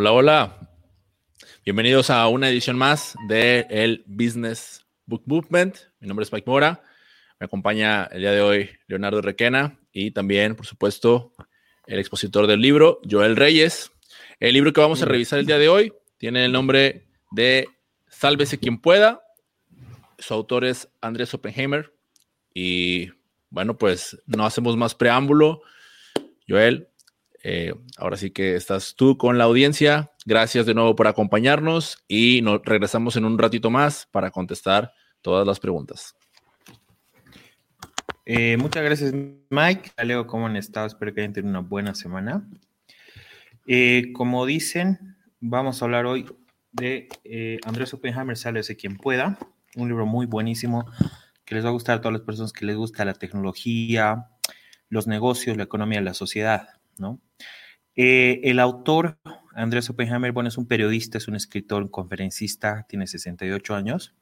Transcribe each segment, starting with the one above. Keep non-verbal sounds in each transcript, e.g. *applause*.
Hola, hola. Bienvenidos a una edición más de el Business Book Movement. Mi nombre es Mike Mora. Me acompaña el día de hoy Leonardo Requena y también, por supuesto, el expositor del libro, Joel Reyes. El libro que vamos a revisar el día de hoy tiene el nombre de Sálvese quien pueda. Su autor es Andrés Oppenheimer. Y bueno, pues no hacemos más preámbulo. Joel, eh, ahora sí que estás tú con la audiencia. Gracias de nuevo por acompañarnos y nos regresamos en un ratito más para contestar todas las preguntas. Eh, muchas gracias, Mike. Leo, ¿cómo han estado? Espero que hayan tenido una buena semana. Eh, como dicen, vamos a hablar hoy de Andrés Oppenheimer, Sale de quien pueda. Un libro muy buenísimo que les va a gustar a todas las personas que les gusta la tecnología, los negocios, la economía, la sociedad. Eh, el autor, Andrés Oppenheimer, bueno, es un periodista, es un escritor, un conferencista, tiene 68 años.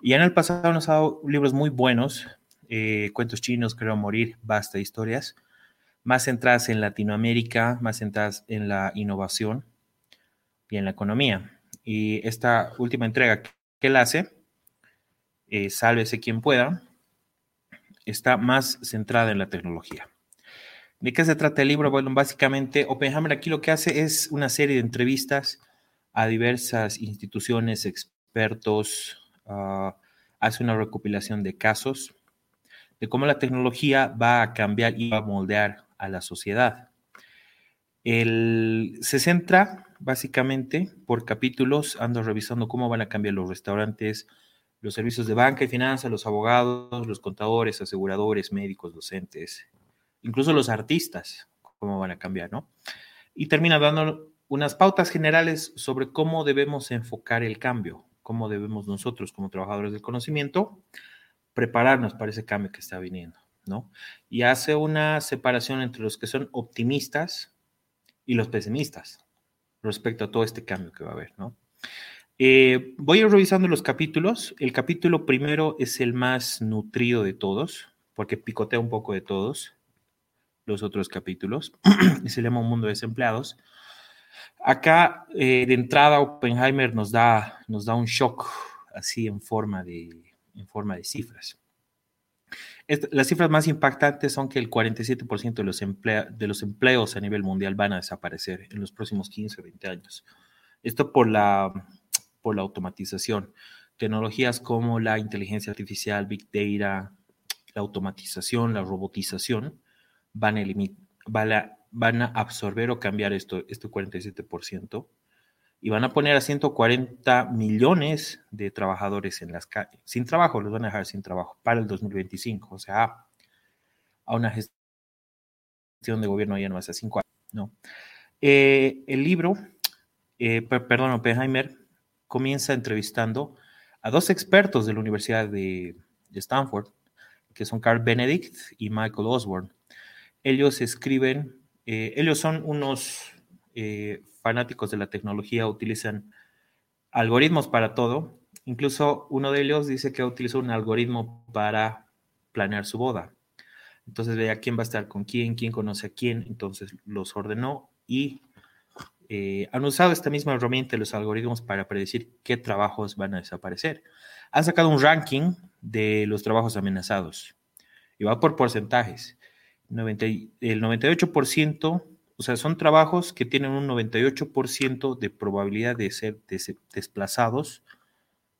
Y en el pasado nos ha dado libros muy buenos, eh, Cuentos chinos, Creo Morir, Basta Historias, más centradas en Latinoamérica, más centradas en la innovación y en la economía. Y esta última entrega que él hace, eh, Sálvese quien pueda, está más centrada en la tecnología. ¿De qué se trata el libro? Básicamente Oppenheimer aquí lo que hace es una serie de entrevistas a diversas instituciones, expertos, ah, hace una recopilación de casos de cómo la tecnología va a cambiar y va a moldear a la sociedad. se centra básicamente por capítulos, ando revisando cómo van a cambiar los restaurantes, los servicios de banca y finanzas, los abogados, los contadores, aseguradores, médicos, docentes, incluso los artistas, cómo van a cambiar, ¿no? Y termina dando unas pautas generales sobre cómo debemos enfocar el cambio, cómo debemos nosotros como trabajadores del conocimiento prepararnos para ese cambio que está viniendo, ¿no? Y hace una separación entre los que son optimistas y los pesimistas respecto a todo este cambio que va a haber, ¿no? Eh, voy a ir revisando los capítulos. El capítulo primero es el más nutrido de todos, porque picotea un poco de todos los otros capítulos, *clears throat* se llama Un Mundo de Desempleados. Acá, eh, de entrada, Oppenheimer nos da, nos da un shock así en forma de, en forma de cifras. las cifras más impactantes son que el 47% de los, de los empleos a nivel mundial van a desaparecer en los próximos 15 o 20 años. Esto por la, por la automatización. Tecnologías como la inteligencia artificial, Big Data, la automatización, la robotización, van a, van a, absorber o cambiar esto, este 47% y van a poner a 140 millones de trabajadores en las calles, sin trabajo, los van a dejar sin trabajo para el 2025, o sea, a una gestión de gobierno ya no hace cinco años, ¿no? Eh, el libro, eh, perdón, Oppenheimer, comienza entrevistando a dos expertos de la Universidad de, de Stanford, que son Carl Benedict y Michael Osborne. Ellos escriben, eh, ellos son unos eh, fanáticos de la tecnología, utilizan algoritmos para todo. Incluso uno de ellos dice que utilizó un algoritmo para planear su boda. Entonces veía quién va a estar con quién, quién conoce a quién, entonces los ordenó y eh, han usado esta misma herramienta, los algoritmos, para predecir qué trabajos van a desaparecer. Han sacado un ranking de los trabajos amenazados y va por porcentajes el 98%, o sea, son trabajos que tienen un 98% de probabilidad de ser desplazados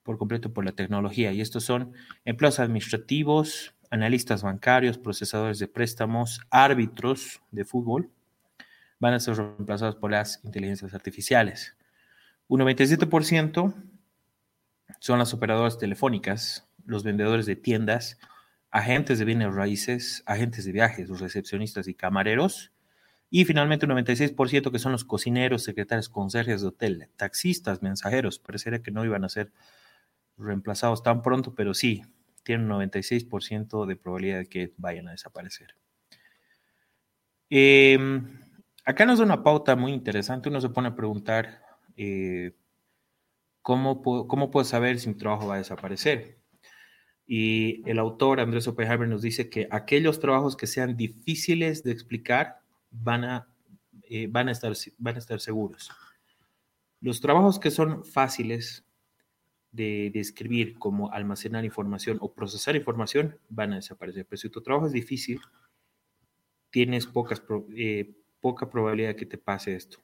por completo por la tecnología. Y estos son empleos administrativos, analistas bancarios, procesadores de préstamos, árbitros de fútbol, van a ser reemplazados por las inteligencias artificiales. Un 97% son las operadoras telefónicas, los vendedores de tiendas, agentes de bienes raíces, agentes de viajes, los recepcionistas y camareros. Y finalmente un 96% que son los cocineros, secretarios, conserjes de hotel, taxistas, mensajeros. Parecería que no iban a ser reemplazados tan pronto, pero sí, tienen un 96% de probabilidad de que vayan a desaparecer. Em, acá nos da una pauta muy interesante. Uno se pone a preguntar, eh, ¿cómo, ¿cómo puedo saber si mi trabajo va a desaparecer? Y el autor, Andrés Oppenheimer, nos dice que aquellos trabajos que sean difíciles de explicar van a, eh, estar, seguros. Los trabajos que son fáciles de, escribir, como almacenar información o procesar información, van a desaparecer. Pero si tu trabajo es difícil, tienes eh, poca probabilidad de que te pase esto.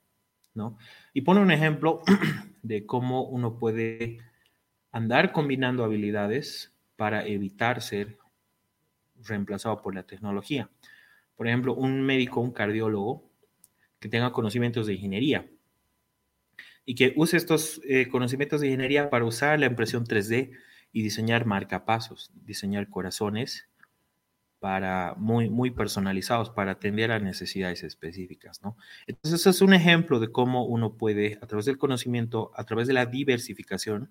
¿no? Y pone un ejemplo *clears throat* de cómo uno puede andar combinando habilidades para evitar ser reemplazado por la tecnología. Por ejemplo, un médico, un cardiólogo que tenga conocimientos de ingeniería y que use estos eh, conocimientos de ingeniería para usar la impresión 3D y diseñar marcapasos, diseñar corazones para muy, muy personalizados para atender a necesidades específicas, ¿no? Entonces, eso es un ejemplo de cómo uno puede, a través del conocimiento, a través de la diversificación,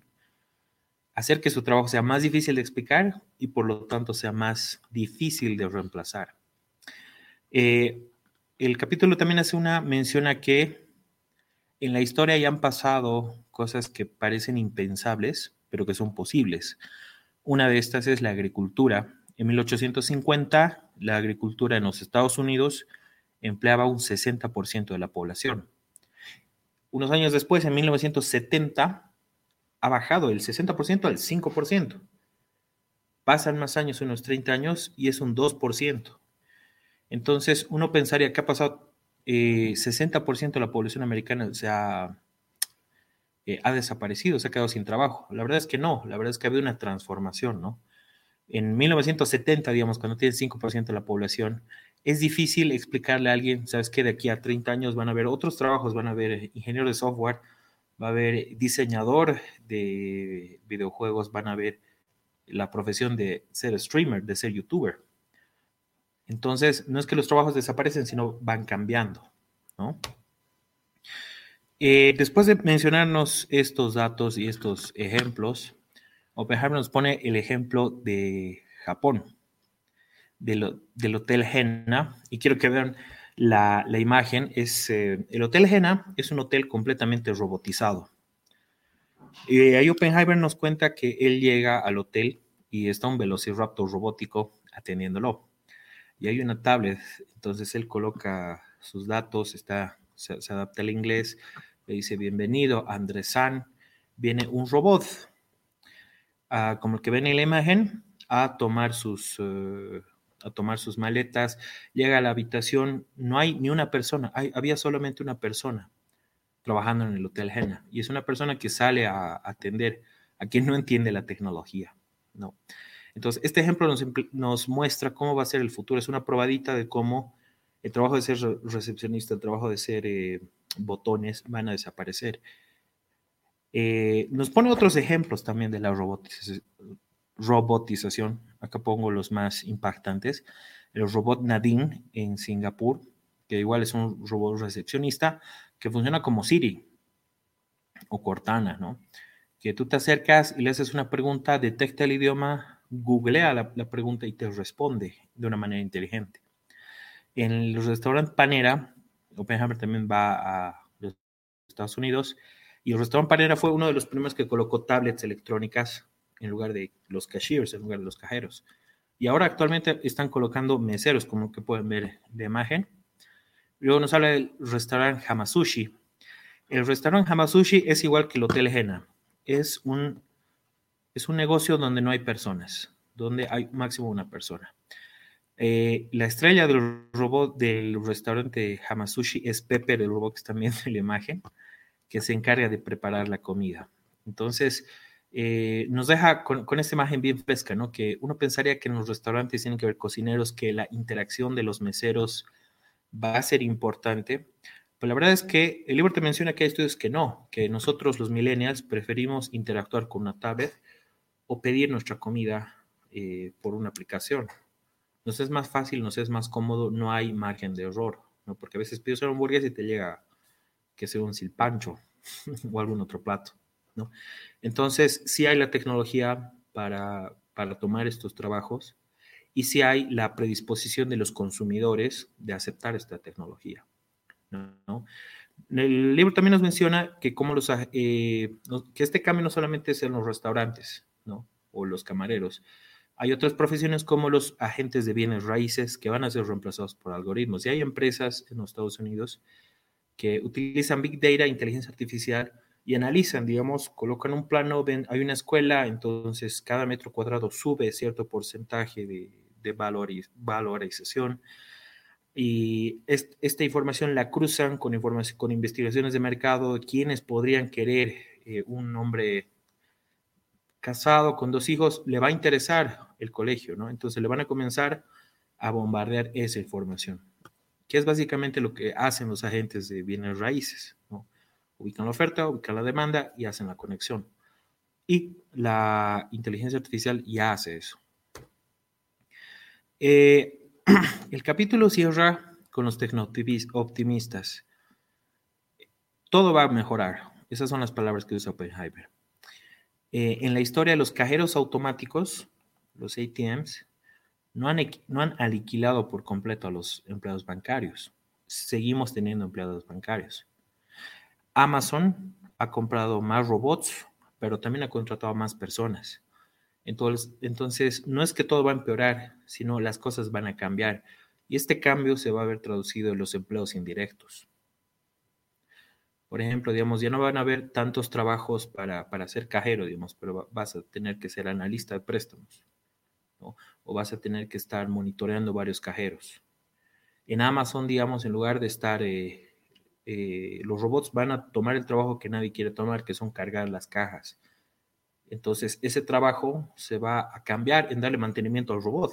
hacer que su trabajo sea más difícil de explicar y por lo tanto sea más difícil de reemplazar. Eh, el capítulo también hace una mención a que en la historia ya han pasado cosas que parecen impensables, pero que son posibles. Una de estas es la agricultura. En 1850, la agricultura en los Estados Unidos empleaba un 60% de la población. Unos años después, en 1970, ha bajado del 60% al 5%. Pasan más años, unos 30 años, y es un 2%. Entonces, uno pensaría que ha pasado 60% eh, de la población americana se ha, eh, ha desaparecido, se ha quedado sin trabajo. La verdad es que no, la verdad es que ha habido una transformación, ¿no? En 1970, digamos, cuando tienes 5% de la población, es difícil explicarle a alguien, ¿sabes qué? De aquí a 30 años van a haber otros trabajos, van a haber ingenieros de software, va a haber diseñador de videojuegos, van a ver la profesión de ser streamer, de ser youtuber. Entonces, no es que los trabajos desaparecen, sino van cambiando, ¿no? Eh, después de mencionarnos estos datos y estos ejemplos, Oppenheimer nos pone el ejemplo de Japón, del, del Hotel Henna, y quiero que vean la, imagen es, eh, el Hotel Jena es un hotel completamente robotizado. Y ahí Oppenheimer nos cuenta que él llega al hotel y está un velociraptor robótico atendiéndolo. Y hay una tablet, entonces él coloca sus datos, está, se, adapta al inglés, le dice bienvenido, Andrés San, viene un robot, ah, como el que ven en la imagen, a tomar sus, eh, a tomar sus maletas, llega a la habitación, no hay ni una persona, había solamente una persona trabajando en el Hotel Jena y es una persona que sale a, atender a quien no entiende la tecnología, ¿no? Entonces, este ejemplo nos, muestra cómo va a ser el futuro, es una probadita de cómo el trabajo de ser recepcionista, el trabajo de ser eh, botones van a desaparecer. Eh, nos pone otros ejemplos también de la robotización, robotización. Acá pongo los más impactantes. El robot Nadine en Singapur, que igual es un robot recepcionista que funciona como Siri o Cortana, ¿no? Que tú te acercas y le haces una pregunta, detecta el idioma, googlea la, pregunta y te responde de una manera inteligente. En el restaurante Panera, Oppenheimer también va a los Estados Unidos y el restaurante Panera fue uno de los primeros que colocó tablets electrónicas en lugar de los cashiers, en lugar de los cajeros. Y ahora actualmente están colocando meseros, como que pueden ver de imagen. Luego nos habla del restaurante Hamasushi. El restaurante Hamasushi es igual que el Hotel Jena. Es un, es un negocio donde no hay personas, donde hay máximo una persona. Eh, la estrella del robot del restaurante Hamasushi es Pepe, el robot que están *laughs* viendo en la imagen, que se encarga de preparar la comida. Entonces, eh, nos deja con, esta imagen bien fresca, ¿no? Que uno pensaría que en los restaurantes tienen que haber cocineros, que la interacción de los meseros va a ser importante. Pero la verdad es que el libro te menciona que hay estudios que no, que nosotros los millennials preferimos interactuar con una tablet o pedir nuestra comida eh, por una aplicación. Nos es más fácil, nos es más cómodo, no hay margen de error. Porque a veces pides una hamburguesa y te llega que sea un silpancho *laughs* o algún otro plato. Entonces, sí hay la tecnología para, tomar estos trabajos y sí hay la predisposición de los consumidores de aceptar esta tecnología. El libro también nos menciona que, como los, eh, que este cambio no solamente es en los restaurantes o los camareros, hay otras profesiones como los agentes de bienes raíces que van a ser reemplazados por algoritmos. Y hay empresas en los Estados Unidos que utilizan Big Data, inteligencia artificial, y analizan, digamos, colocan un plano, ven, hay una escuela, entonces cada metro cuadrado sube cierto porcentaje de, de valorización y esta información la cruzan con, información, con investigaciones de mercado, quienes podrían querer eh, un hombre casado con dos hijos, le va a interesar el colegio, ¿no? Entonces le van a comenzar a bombardear esa información, que es básicamente lo que hacen los agentes de bienes raíces, ¿no? Ubican la oferta, ubican la demanda y hacen la conexión. Y la inteligencia artificial ya hace eso. Eh, *clears throat* el capítulo cierra con los optimistas. Todo va a mejorar. Esas son las palabras que usa Oppenheimer. Eh, en la historia los cajeros automáticos, los ATMs, no han, no por completo a los empleados bancarios. Seguimos teniendo empleados bancarios. Amazon ha comprado más robots, pero también ha contratado más personas. Entonces, entonces, no es que todo va a empeorar, sino las cosas van a cambiar. Y este cambio se va a ver traducido en los empleos indirectos. Por ejemplo, digamos, ya no van a haber tantos trabajos para, para ser cajero, digamos, pero vas a tener que ser analista de préstamos, O vas a tener que estar monitoreando varios cajeros. En Amazon, digamos, en lugar de estar eh, eh, los robots van a tomar el trabajo que nadie quiere tomar, que son cargar las cajas. Entonces, ese trabajo se va a cambiar en darle mantenimiento al robot,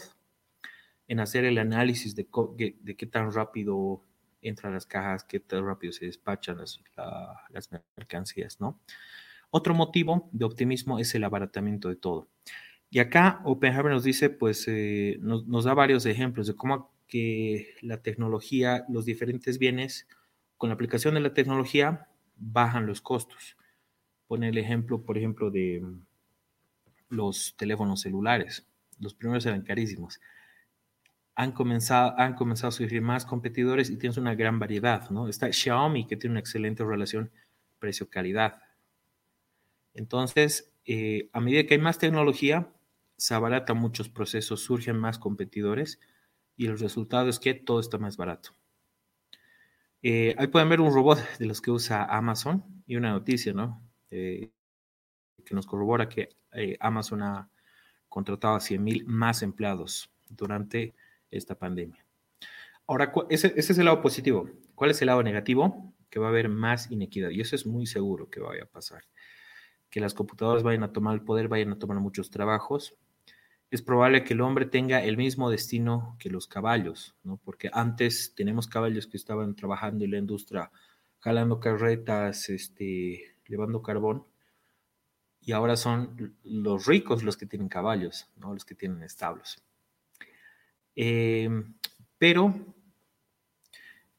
en hacer el análisis de, de qué tan rápido entran las cajas, qué tan rápido se despachan las, mercancías, ¿no? Otro motivo de optimismo es el abaratamiento de todo. Y acá Oppenheimer nos dice, pues, eh, nos, nos, da varios ejemplos de cómo que la tecnología, los diferentes bienes, con la aplicación de la tecnología bajan los costos. Pone el ejemplo, por ejemplo, de mm, los teléfonos celulares. Los primeros eran carísimos. Han comenzado, han comenzado a surgir más competidores y tienes una gran variedad, ¿no? Está Xiaomi, que tiene una excelente relación precio-calidad. Entonces, eh, a medida que hay más tecnología, se abaratan muchos procesos, surgen más competidores y el resultado es que todo está más barato. Eh, ahí pueden ver un robot de los que usa Amazon y una noticia, ¿no? Eh, que nos corrobora que eh, Amazon ha contratado a 100 mil más empleados durante esta pandemia. Ahora, ese, ese, es el lado positivo. ¿Cuál es el lado negativo? Que va a haber más inequidad. Y eso es muy seguro que vaya a pasar. Que las computadoras vayan a tomar el poder, vayan a tomar muchos trabajos es probable que el hombre tenga el mismo destino que los caballos, ¿no? Porque antes tenemos caballos que estaban trabajando en la industria, jalando carretas, este, llevando carbón, y ahora son los ricos los que tienen caballos, ¿no? Los que tienen establos. Em, pero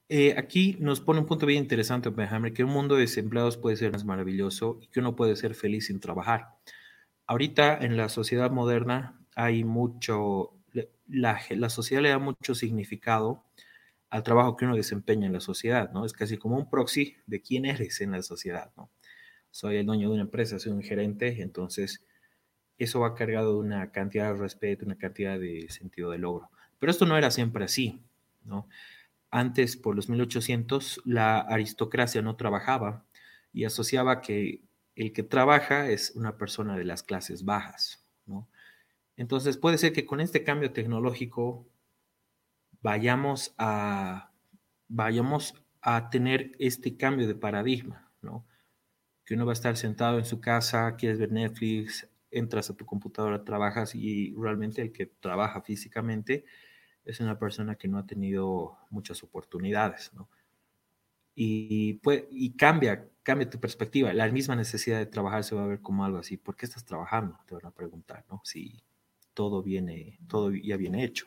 eh, aquí nos pone un punto bien interesante, Oppenheimer, que un mundo de desempleados puede ser más maravilloso y que uno puede ser feliz sin trabajar. Ahorita en la sociedad moderna hay mucho, la, la, sociedad le da mucho significado al trabajo que uno desempeña en la sociedad, ¿no? Es casi como un proxy de quién eres en la sociedad, ¿no? Soy el dueño de una empresa, soy un gerente, entonces eso va cargado de una cantidad de respeto, una cantidad de sentido de logro. Pero esto no era siempre así, ¿no? Antes, por los 1800, la aristocracia no trabajaba y asociaba que el que trabaja es una persona de las clases bajas. Entonces puede ser que con este cambio tecnológico vayamos a, vayamos a tener este cambio de paradigma, ¿no? Que uno va a estar sentado en su casa, quieres ver Netflix, entras a tu computadora, trabajas y realmente el que trabaja físicamente es una persona que no ha tenido muchas oportunidades, ¿no? Y, pues, y cambia, cambia tu perspectiva. La misma necesidad de trabajar se va a ver como algo así. ¿Por qué estás trabajando? Te van a preguntar, ¿no? Si todo viene, todo ya viene hecho.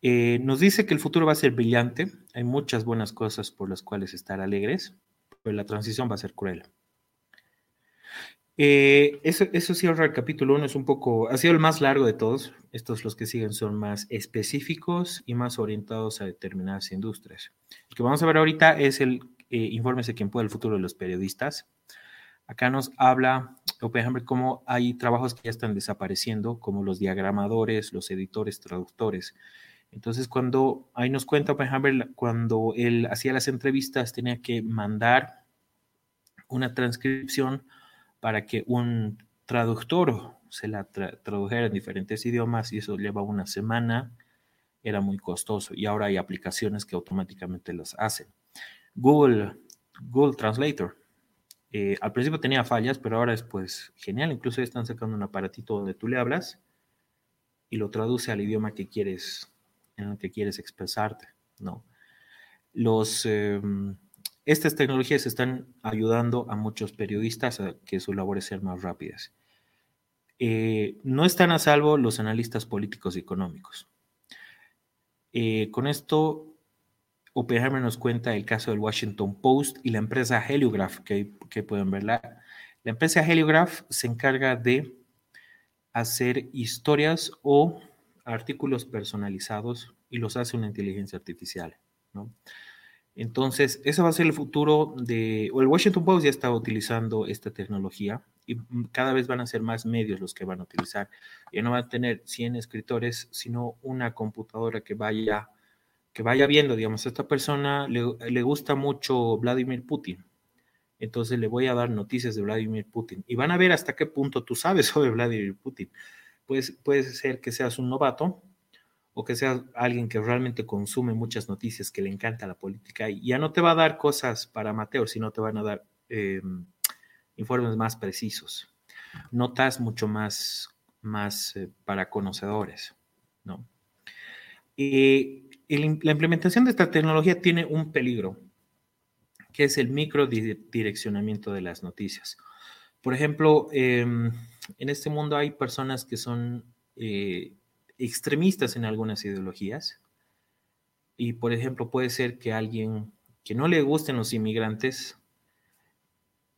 Eh, nos dice que el futuro va a ser brillante, hay muchas buenas cosas por las cuales estar alegres, pero la transición va a ser cruel. Eh, eso, eso cierra el capítulo 1, es un poco, ha sido el más largo de todos, estos los que siguen son más específicos y más orientados a determinadas industrias. El que vamos a ver ahorita es el eh, informe de quien puede el futuro de los periodistas. Acá nos habla Oppenheimer cómo hay trabajos que ya están desapareciendo, como los diagramadores, los editores, traductores. Entonces, cuando ahí nos cuenta Oppenheimer, cuando él hacía las entrevistas, tenía que mandar una transcripción para que un traductor se la tradujera en diferentes idiomas y eso lleva una semana, era muy costoso y ahora hay aplicaciones que automáticamente las hacen. Google, Google Translator. Eh, al principio tenía fallas, pero ahora es pues genial. Incluso están sacando un aparatito donde tú le hablas y lo traduce al idioma que quieres, en el que quieres expresarte, ¿no? Los, em, estas tecnologías están ayudando a muchos periodistas a que sus labores sean más rápidas. Eh, no están a salvo los analistas políticos y económicos. Eh, con esto, Oppenheimer nos cuenta el caso del Washington Post y la empresa Heliograph, que, pueden verla. La empresa Heliograph se encarga de hacer historias o artículos personalizados y los hace una inteligencia artificial. ¿no? Entonces, eso va a ser el futuro de, o el Washington Post ya está utilizando esta tecnología y cada vez van a ser más medios los que van a utilizar. Ya no va a tener 100 escritores, sino una computadora que vaya, que vaya viendo, digamos, a esta persona le, le gusta mucho Vladimir Putin. Entonces le voy a dar noticias de Vladimir Putin. Y van a ver hasta qué punto tú sabes *laughs* sobre Vladimir Putin. Pues, puede ser que seas un novato o que sea alguien que realmente consume muchas noticias, que le encanta la política, y ya no te va a dar cosas para Mateo, sino te van a dar em, informes más precisos, notas mucho más, más eh, para conocedores, ¿no? Y, la implementación de esta tecnología tiene un peligro, que es el microdireccionamiento de las noticias. Por ejemplo, em, en este mundo hay personas que son eh, extremistas en algunas ideologías. Y, por ejemplo, puede ser que alguien que no le gusten los inmigrantes,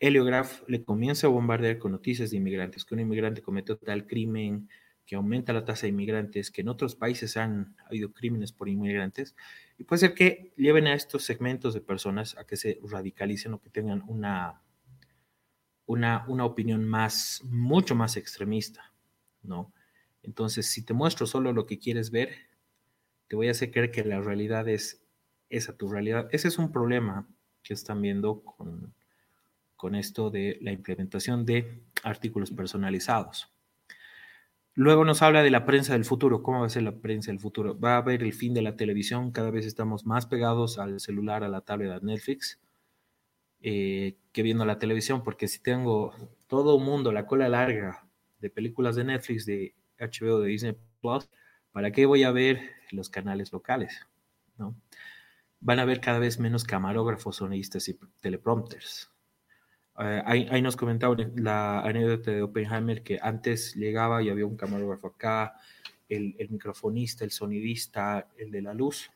Heliograph le comience a bombardear con noticias de inmigrantes, que un inmigrante cometió tal crimen, que aumenta la tasa de inmigrantes, que en otros países han habido crímenes por inmigrantes, y puede ser que lleven a estos segmentos de personas a que se radicalicen o que tengan una, una, una opinión más, mucho más extremista, ¿no? Entonces, si te muestro solo lo que quieres ver, te voy a hacer creer que la realidad es esa tu realidad. Ese es un problema que están viendo con, con esto de la implementación de artículos personalizados. Luego nos habla de la prensa del futuro. ¿Cómo va a ser la prensa del futuro? Va a haber el fin de la televisión. Cada vez estamos más pegados al celular, a la tablet, a Netflix, eh, que viendo la televisión. Porque si tengo todo el mundo, la cola larga de películas de Netflix, de HBO de Disney Plus, ¿para qué voy a ver los canales locales? ¿no? Van a ver cada vez menos camarógrafos, sonistas y teleprompters. Eh, ahí, nos comentaba la anécdota de Oppenheimer que antes llegaba y había un camarógrafo acá, el, el, microfonista, el sonidista, el de la luz.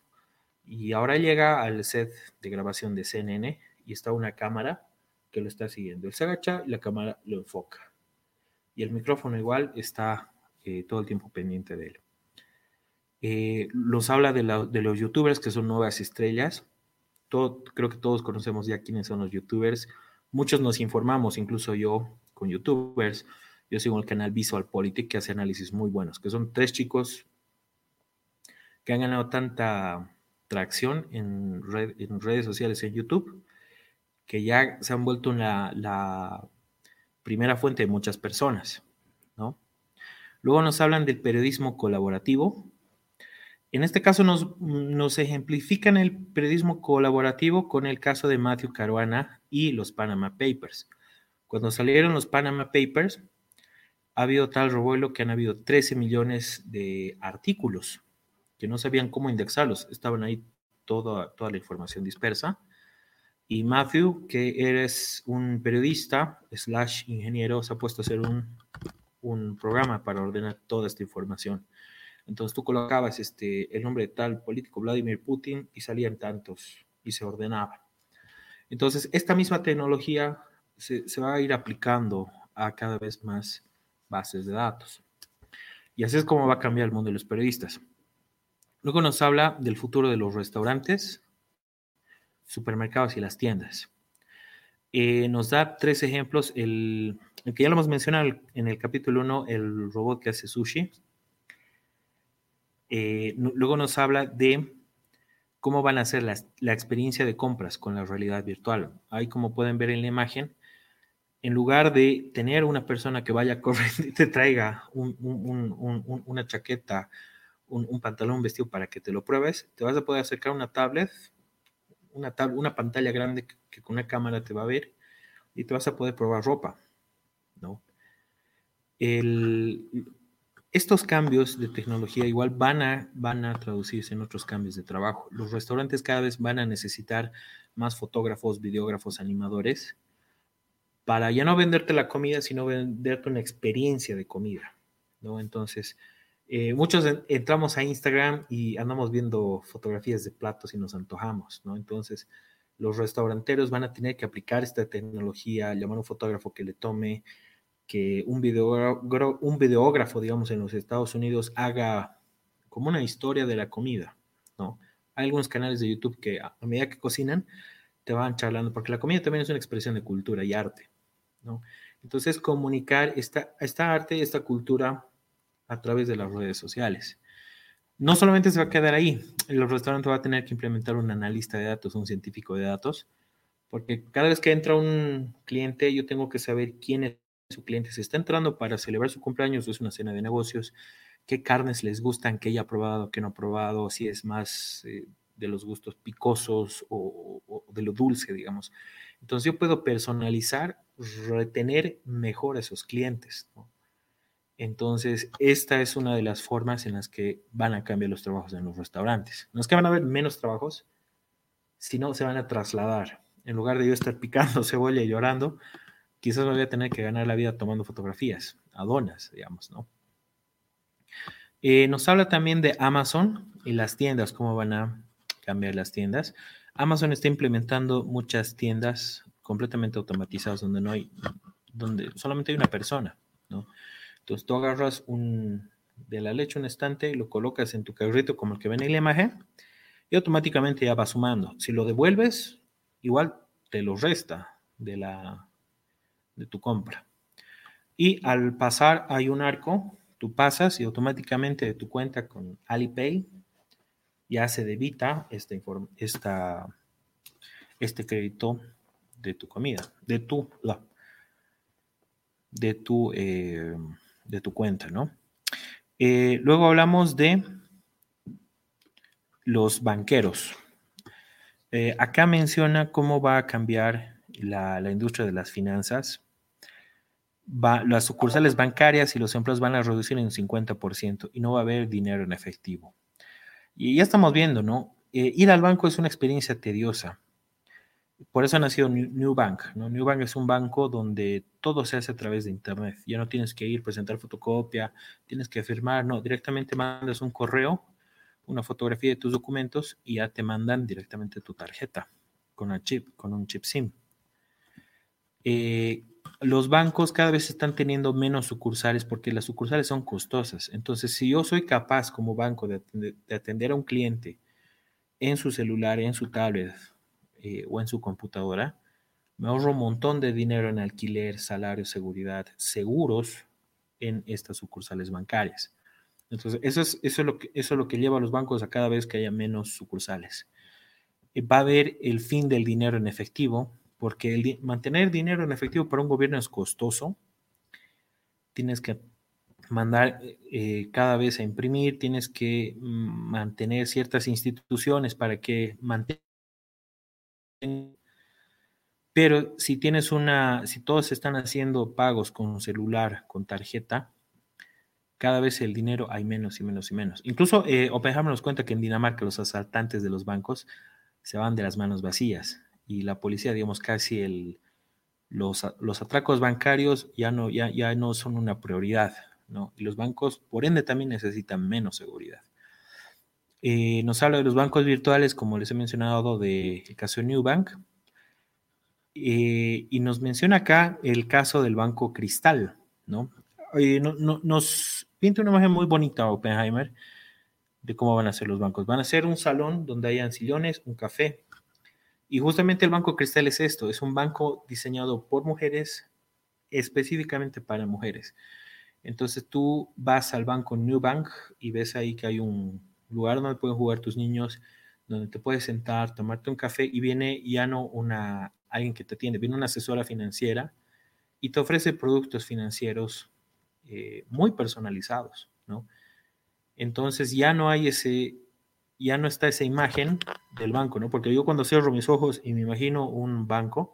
Y ahora llega al set de grabación de CNN y está una cámara que lo está siguiendo. Él se agacha y la cámara lo enfoca. Y el micrófono igual está eh, todo el tiempo pendiente de él. Eh, los habla de, los youtubers que son nuevas estrellas. Todo, creo que todos conocemos ya quiénes son los youtubers. Muchos nos informamos, incluso yo, con youtubers. Yo sigo el canal Visual Politic que hace análisis muy buenos, que son tres chicos que han ganado tanta tracción en, redes sociales en YouTube que ya se han vuelto la primera fuente de muchas personas, ¿no? Luego nos hablan del periodismo colaborativo. En este caso nos, ejemplifican el periodismo colaborativo con el caso de Matthew Caruana y los Panama Papers. Cuando salieron los Panama Papers, ha habido tal revuelo que han habido 13 millones de artículos que no sabían cómo indexarlos. Estaban ahí toda, toda la información dispersa. Y Matthew, que eres un periodista slash ingeniero, se ha puesto a hacer un un programa para ordenar toda esta información. Entonces tú colocabas este, el nombre de tal político, Vladimir Putin, y salían tantos y se ordenaba. Entonces, esta misma tecnología se, va a ir aplicando a cada vez más bases de datos. Y así es como va a cambiar el mundo de los periodistas. Luego nos habla del futuro de los restaurantes, supermercados y las tiendas. Eh, nos da tres ejemplos. El, que ya lo hemos mencionado en el capítulo 1, el robot que hace sushi. Eh, luego nos habla de cómo van a ser la experiencia de compras con la realidad virtual. Ahí como pueden ver en la imagen, en lugar de tener una persona que vaya *laughs* corriendo y te traiga una chaqueta, un, pantalón, un vestido para que te lo pruebes, te vas a poder acercar una tablet, una, una pantalla grande que, con una cámara te va a ver y te vas a poder probar ropa, ¿no? Estos cambios de tecnología igual van a, van a traducirse en otros cambios de trabajo. Los restaurantes cada vez van a necesitar más fotógrafos, videógrafos, animadores, para ya no venderte la comida, sino venderte una experiencia de comida, ¿no? Entonces, eh, muchos entramos a Instagram y andamos viendo fotografías de platos y nos antojamos, ¿no? Entonces, los restauranteros van a tener que aplicar esta tecnología, llamar a un fotógrafo que le tome, que un, un videógrafo, digamos, en los Estados Unidos haga como una historia de la comida, ¿no? Hay algunos canales de YouTube que a medida que cocinan, te van charlando, porque la comida también es una expresión de cultura y arte. ¿no? Entonces, comunicar esta, esta arte, esta cultura a través de las redes sociales. No solamente se va a quedar ahí, el restaurante va a tener que implementar un analista de datos, un científico de datos, porque cada vez que entra un cliente, yo tengo que saber quién es su cliente. Si está entrando para celebrar su cumpleaños, es una cena de negocios, qué carnes les gustan, qué haya probado, qué no ha probado, si es más eh, de los gustos picosos o, o, de lo dulce, digamos. Entonces yo puedo personalizar retener mejor a esos clientes. Entonces, esta es una de las formas en las que van a cambiar los trabajos en los restaurantes. No es que van a haber menos trabajos, sino se van a trasladar. En lugar de yo estar picando *laughs* cebolla y llorando, quizás voy a tener que ganar la vida tomando fotografías, adonas, digamos, ¿no? Eh, nos habla también de Amazon y las tiendas, cómo van a cambiar las tiendas. Amazon está implementando muchas tiendas completamente automatizados donde no hay, donde solamente hay una persona, ¿no? Entonces tú agarras un, de la leche un estante y lo colocas en tu carrito como el que ven en la imagen y automáticamente ya va sumando. Si lo devuelves, igual te lo resta de la de tu compra. Y al pasar hay un arco, tú pasas y automáticamente de tu cuenta con Alipay ya se debita esta, esta, este crédito de tu comida, de tu, de tu, eh, de tu cuenta, ¿no? Eh, luego hablamos de los banqueros. Eh, acá menciona cómo va a cambiar la, industria de las finanzas. Las sucursales bancarias y los empleos van a reducir en un 50% y no va a haber dinero en efectivo. Y ya estamos viendo, ¿no? ir al banco es una experiencia tediosa. Por eso ha nacido New Bank. ¿no? New Bank es un banco donde todo se hace a través de Internet. Ya no tienes que ir, presentar fotocopia, tienes que firmar, no, directamente mandas un correo, una fotografía de tus documentos y ya te mandan directamente tu tarjeta con, chip, con un chip SIM. Eh, los bancos cada vez están teniendo menos sucursales porque las sucursales son costosas. Entonces, si yo soy capaz como banco de atender a un cliente en su celular, en su tablet, eh, o en su computadora, me ahorro un montón de dinero en alquiler, salario, seguridad, seguros en estas sucursales bancarias. Entonces, eso es, eso lo, que, eso es lo que lleva a los bancos a cada vez que haya menos sucursales. Eh, va a haber el fin del dinero en efectivo, porque mantener dinero en efectivo para un gobierno es costoso. Tienes que mandar eh, cada vez a imprimir, tienes que mm, mantener ciertas instituciones para que mantengan pero si tienes una, si todos están haciendo pagos con celular, con tarjeta, cada vez el dinero hay menos y menos y menos. Incluso eh, Oppenheimer nos cuenta que en Dinamarca los asaltantes de los bancos se van de las manos vacías y la policía, digamos, casi el, los, los atracos bancarios ya no, ya, ya no son una prioridad, ¿no? Y los bancos, por ende, también necesitan menos seguridad. Eh, nos habla de los bancos virtuales, como les he mencionado, del caso de New Bank. Eh, y nos menciona acá el caso del Banco Cristal, ¿no? Eh, nos pinta una imagen muy bonita, Oppenheimer, de cómo van a ser los bancos. Van a ser un salón donde hayan sillones, un café. Y justamente el Banco Cristal es esto, es un banco diseñado por mujeres, específicamente para mujeres. Entonces tú vas al banco New Bank y ves ahí que hay un lugar donde pueden jugar tus niños, donde te puedes sentar, tomarte un café y viene ya no una, alguien que te atiende, viene una asesora financiera y te ofrece productos financieros eh, muy personalizados, ¿no? Entonces ya no hay ese, ya no está esa imagen del banco, ¿no? Porque yo cuando cierro mis ojos y me imagino un banco,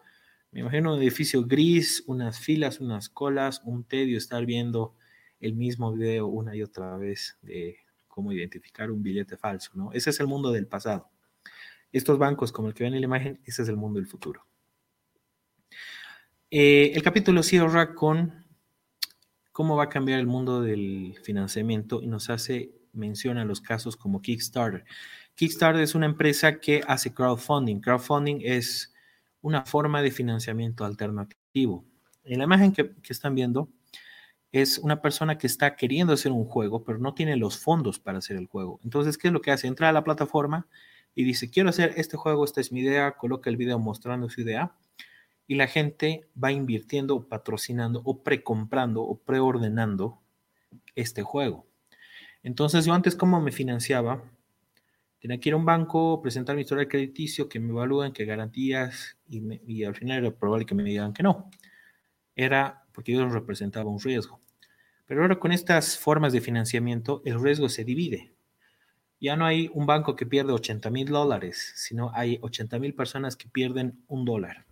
me imagino un edificio gris, unas filas, unas colas, un tedio, estar viendo el mismo video una y otra vez de cómo identificar un billete falso, ¿no? Ese es el mundo del pasado. Estos bancos, como el que ven en la imagen, ese es el mundo del futuro. Eh, el capítulo cierra con cómo va a cambiar el mundo del financiamiento y nos hace mención a los casos como Kickstarter. Kickstarter es una empresa que hace crowdfunding. Crowdfunding es una forma de financiamiento alternativo. En la imagen que, están viendo es una persona que está queriendo hacer un juego, pero no tiene los fondos para hacer el juego. Entonces, ¿qué es lo que hace? Entra a la plataforma y dice, quiero hacer este juego, esta es mi idea, coloca el video mostrando su idea y la gente va invirtiendo, patrocinando o precomprando o preordenando este juego. Entonces, yo antes, ¿cómo me financiaba? Tenía que ir a un banco, presentar mi historial crediticio, que me evalúen, que garantías, y, al final era probable que me digan que no. Era porque yo representaba un riesgo. Pero ahora con estas formas de financiamiento, el riesgo se divide. Ya no hay un banco que pierde 80 mil dólares, sino hay 80 mil personas que pierden un dólar.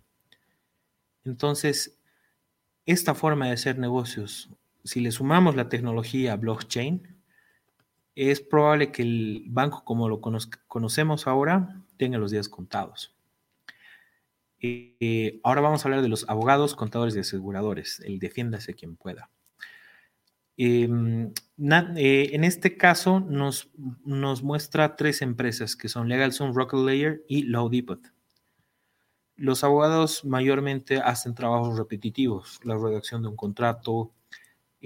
Entonces, esta forma de hacer negocios, si le sumamos la tecnología blockchain, es probable que el banco como lo conocemos ahora tenga los días contados. Eh, ahora vamos a hablar de los abogados, contadores y aseguradores, el defiéndase quien pueda. Em, eh, en este caso nos, muestra tres empresas que son LegalZoom, Rocket Layer y Low Depot. Los abogados mayormente hacen trabajos repetitivos, la redacción de un contrato,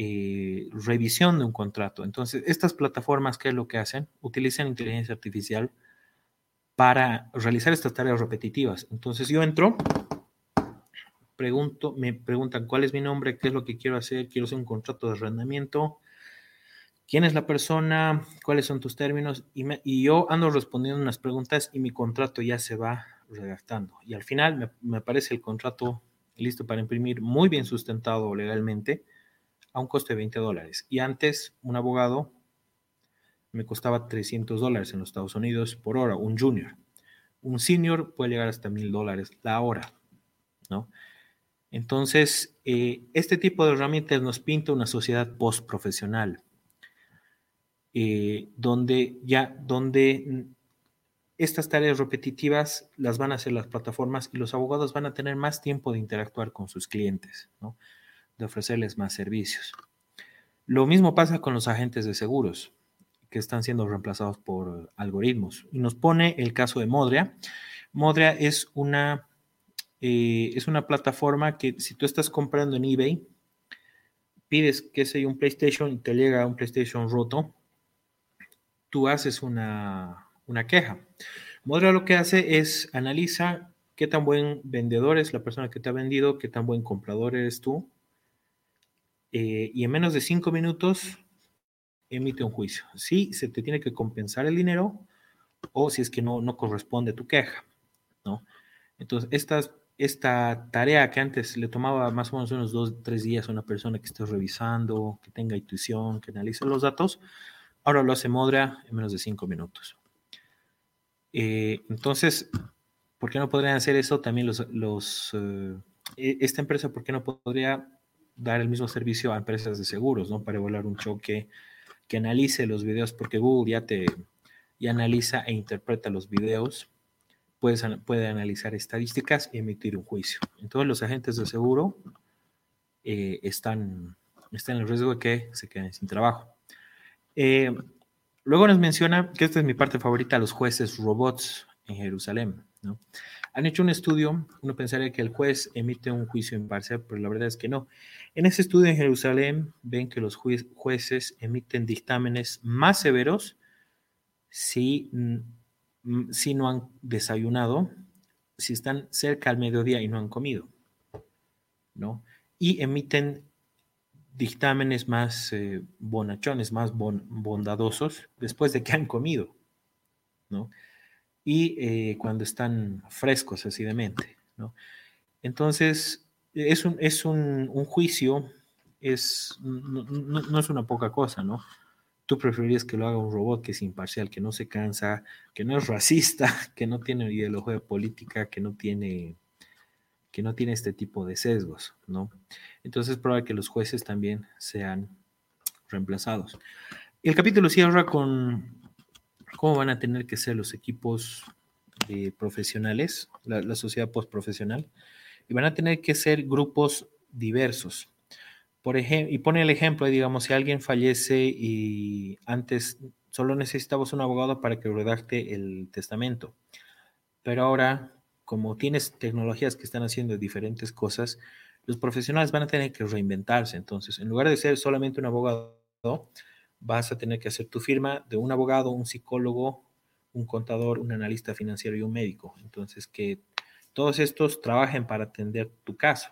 eh, revisión de un contrato. Entonces, estas plataformas, ¿qué es lo que hacen? Utilizan inteligencia artificial para realizar estas tareas repetitivas. Entonces, yo entro, pregunto, me preguntan cuál es mi nombre, qué es lo que quiero hacer, quiero hacer un contrato de arrendamiento, quién es la persona, cuáles son tus términos, y, y yo ando respondiendo unas preguntas y mi contrato ya se va redactando. Y al final me, me aparece el contrato listo para imprimir, muy bien sustentado legalmente a un coste de 20 dólares. Y antes, un abogado me costaba 300 dólares en los Estados Unidos por hora, un junior. Un senior puede llegar hasta 1000 dólares la hora, ¿no? Entonces, eh, este tipo de herramientas nos pinta una sociedad post-profesional, eh, donde ya, donde estas tareas repetitivas las van a hacer las plataformas y los abogados van a tener más tiempo de interactuar con sus clientes, ¿no? De ofrecerles más servicios. Lo mismo pasa con los agentes de seguros, que están siendo reemplazados por algoritmos. Y nos pone el caso de Modria. Modria es una, eh, es una plataforma que si tú estás comprando en eBay, pides que sea un PlayStation y te llega un PlayStation roto, tú haces una, una queja. Modria lo que hace es analiza qué tan buen vendedor es la persona que te ha vendido, qué tan buen comprador eres tú, eh, y en menos de cinco minutos emite un juicio. Si se te tiene que compensar el dinero o si es que no, no corresponde tu queja, ¿no? Entonces, esta, esta tarea que antes le tomaba más o menos unos dos, tres días a una persona que esté revisando, que tenga intuición, que analice los datos, ahora lo hace Modra en menos de cinco minutos. Eh, entonces, ¿por qué no podrían hacer eso también los, los eh, e, esta empresa, por qué no podría dar el mismo servicio a empresas de seguros, ¿no? Para evaluar un choque que analice los videos, porque Google ya te ya analiza e interpreta los videos, puedes, puede analizar estadísticas y emitir un juicio. Entonces los agentes de seguro eh, están, están en el riesgo de que se queden sin trabajo. Eh, luego nos menciona, que esta es mi parte favorita, los jueces robots en Jerusalén, ¿no? Han hecho un estudio, uno pensaría que el juez emite un juicio imparcial, pero la verdad es que no. En ese estudio en Jerusalén ven que los jueces emiten dictámenes más severos si, mm, si no han desayunado, si están cerca al mediodía y no han comido, ¿no? Y emiten dictámenes más eh, bonachones, más bondadosos después de que han comido, ¿no? Y eh, cuando están frescos así de mente, ¿no? Entonces, es un, es un, juicio, es, no, es una poca cosa, ¿no? Tú preferirías que lo haga un robot que es imparcial, que no se cansa, que no es racista, *laughs* que no tiene ideología política, que no tiene, que no tiene este tipo de sesgos, ¿no? Entonces es probable que los jueces también sean reemplazados. El capítulo cierra con cómo van a tener que ser los equipos profesionales, la, la sociedad postprofesional, y van a tener que ser grupos diversos. Por y pone el ejemplo, digamos, si alguien fallece y antes solo necesitabas un abogado para que redacte el testamento, pero ahora, como tienes tecnologías que están haciendo diferentes cosas, los profesionales van a tener que reinventarse. Entonces, en lugar de ser solamente un abogado, vas a tener que hacer tu firma de un abogado, un psicólogo, un contador, un analista financiero y un médico. Entonces, que todos estos trabajen para atender tu caso,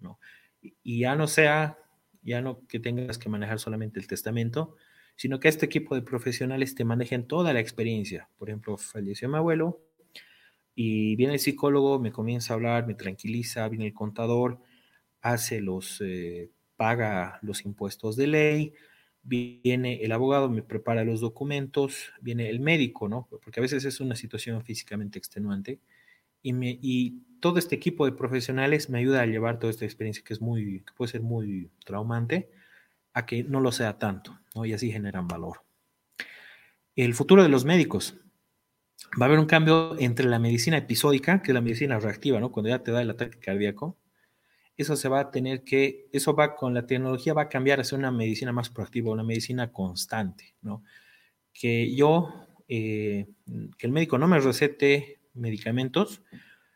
¿no? Y ya no sea, ya no que tengas que manejar solamente el testamento, sino que este equipo de profesionales te manejen toda la experiencia. Por ejemplo, falleció mi abuelo y viene el psicólogo, me comienza a hablar, me tranquiliza, viene el contador, hace los, eh, paga los impuestos de ley, viene el abogado, me prepara los documentos, viene el médico, ¿no? Porque a veces es una situación físicamente extenuante. Y, me, y todo este equipo de profesionales me ayuda a llevar toda esta experiencia que es muy, que puede ser muy traumante, a que no lo sea tanto, ¿no? Y así generan valor. El futuro de los médicos. Va a haber un cambio entre la medicina episódica, que es la medicina reactiva, ¿no? Cuando ya te da el ataque cardíaco, eso se va a tener que, eso va con la tecnología, va a cambiar a ser una medicina más proactiva, una medicina constante, ¿no? Que yo, eh, que el médico no me recete medicamentos,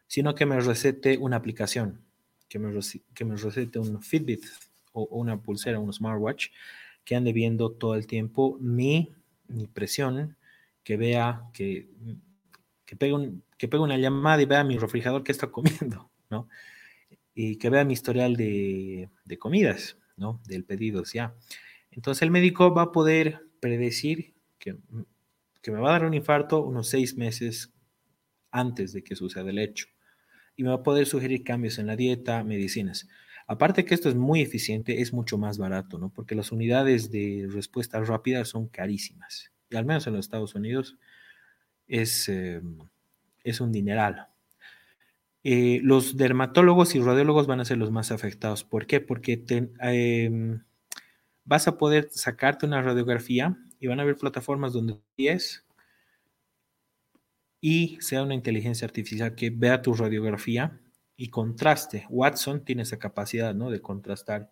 sino que me recete una aplicación, que me, que me recete un Fitbit o, una pulsera, un smartwatch, que ande viendo todo el tiempo mi, mi presión, que vea, que, que pegue un, que pegue una llamada y vea mi refrigerador que está *laughs* comiendo, ¿no? Y que vea mi historial de, comidas, ¿no? Del pedidos ya. Entonces el médico va a poder predecir que, me va a dar un infarto unos seis meses antes de que suceda el hecho. Y me va a poder sugerir cambios en la dieta, medicinas. Aparte que esto es muy eficiente, es mucho más barato, ¿no? Porque las unidades de respuesta rápida son carísimas. Y al menos en los Estados Unidos es, eh, es un dineral. Eh, los dermatólogos y radiólogos van a ser los más afectados. ¿Por qué? Porque em, vas a poder sacarte una radiografía y van a haber plataformas donde es y sea una inteligencia artificial que vea tu radiografía y contraste. Watson tiene esa capacidad, ¿no? De contrastar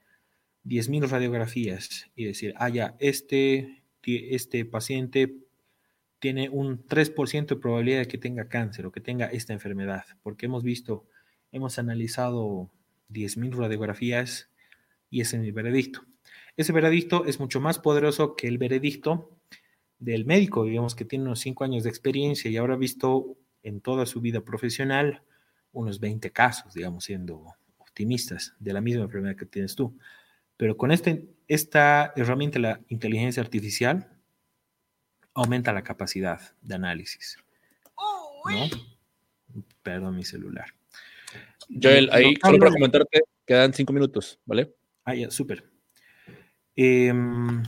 10.000 radiografías y decir, ah, ya, este, este paciente tiene un 3% de probabilidad de que tenga cáncer o que tenga esta enfermedad, porque hemos visto, hemos analizado 10.000 radiografías y ese es mi veredicto. Ese veredicto es mucho más poderoso que el veredicto del médico, digamos que tiene unos 5 años de experiencia y ahora ha visto en toda su vida profesional unos 20 casos, digamos, siendo optimistas de la misma enfermedad que tienes tú. Pero con este, esta herramienta, la inteligencia artificial, aumenta la capacidad de análisis. Perdón mi celular. Joel, ahí solo para comentarte, quedan cinco minutos, ¿vale? Ah, ya, súper. Em,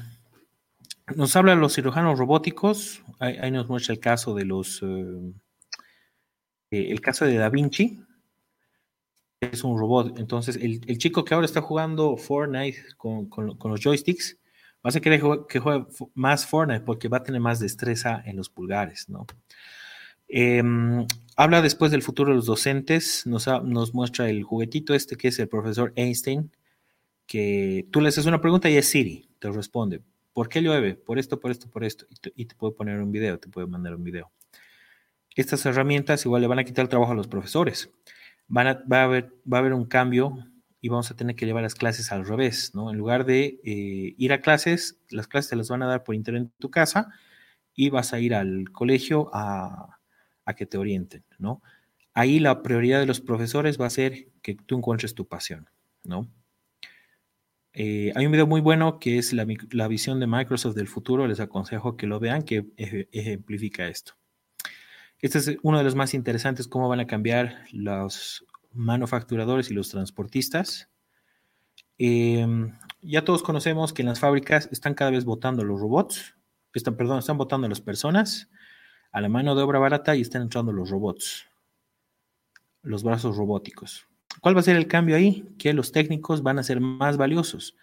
nos habla de los cirujanos robóticos. Ahí, nos muestra el caso de los. Eh, eh, el caso de Da Vinci. Es un robot. Entonces, el, chico que ahora está jugando Fortnite con, con los joysticks Va a querer que juegue más Fortnite porque va a tener más destreza en los pulgares, ¿no? Em, habla después del futuro de los docentes, nos, nos, muestra el juguetito este que es el profesor Einstein, que tú le haces una pregunta y es Siri, te responde, ¿por qué llueve? Por esto, por esto, por esto, y te, puede poner un video, te puede mandar un video. Estas herramientas igual le van a quitar el trabajo a los profesores. Van va, a va a haber un cambio y vamos a tener que llevar las clases al revés, ¿no? En lugar de eh, ir a clases, las clases te las van a dar por internet en tu casa y vas a ir al colegio a, que te orienten, ¿no? Ahí la prioridad de los profesores va a ser que tú encuentres tu pasión, ¿no? Eh, hay un video muy bueno que es la, la, visión de Microsoft del futuro, les aconsejo que lo vean, que ejemplifica esto. Este es uno de los más interesantes, cómo van a cambiar los manufacturadores y los transportistas. Em, ya todos conocemos que en las fábricas están cada vez votando los robots, están, perdón, están votando las personas a la mano de obra barata y están entrando los robots, los brazos robóticos. ¿Cuál va a ser el cambio ahí? Que los técnicos van a ser más valiosos.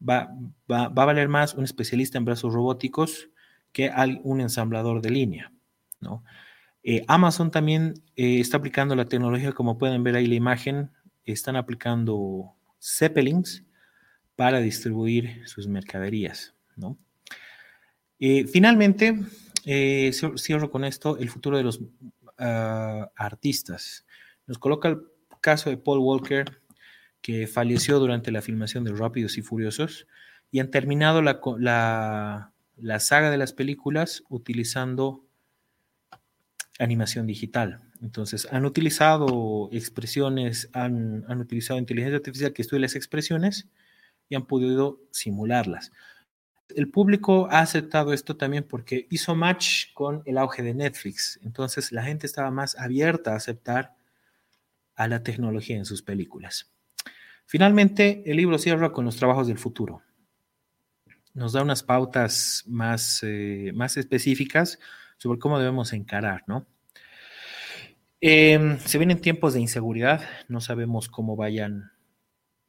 Va, va, va a valer más un especialista en brazos robóticos que un ensamblador de línea. ¿no? Eh, Amazon también eh, está aplicando la tecnología, como pueden ver ahí la imagen, están aplicando Zeppelins para distribuir sus mercaderías. Eh, finalmente, cierro con esto, el futuro de los ah, artistas. Nos coloca el caso de Paul Walker, que falleció durante la filmación de Rápidos y Furiosos, y han terminado la, la, la saga de las películas utilizando animación digital. Entonces, han utilizado expresiones, han, utilizado inteligencia artificial que estudia las expresiones y han podido simularlas. El público ha aceptado esto también porque hizo match con el auge de Netflix. Entonces, la gente estaba más abierta a aceptar a la tecnología en sus películas. Finalmente, el libro cierra con los trabajos del futuro. Nos da unas pautas más, eh, más específicas sobre cómo debemos encarar, ¿no? Em, se vienen tiempos de inseguridad, no sabemos cómo vayan,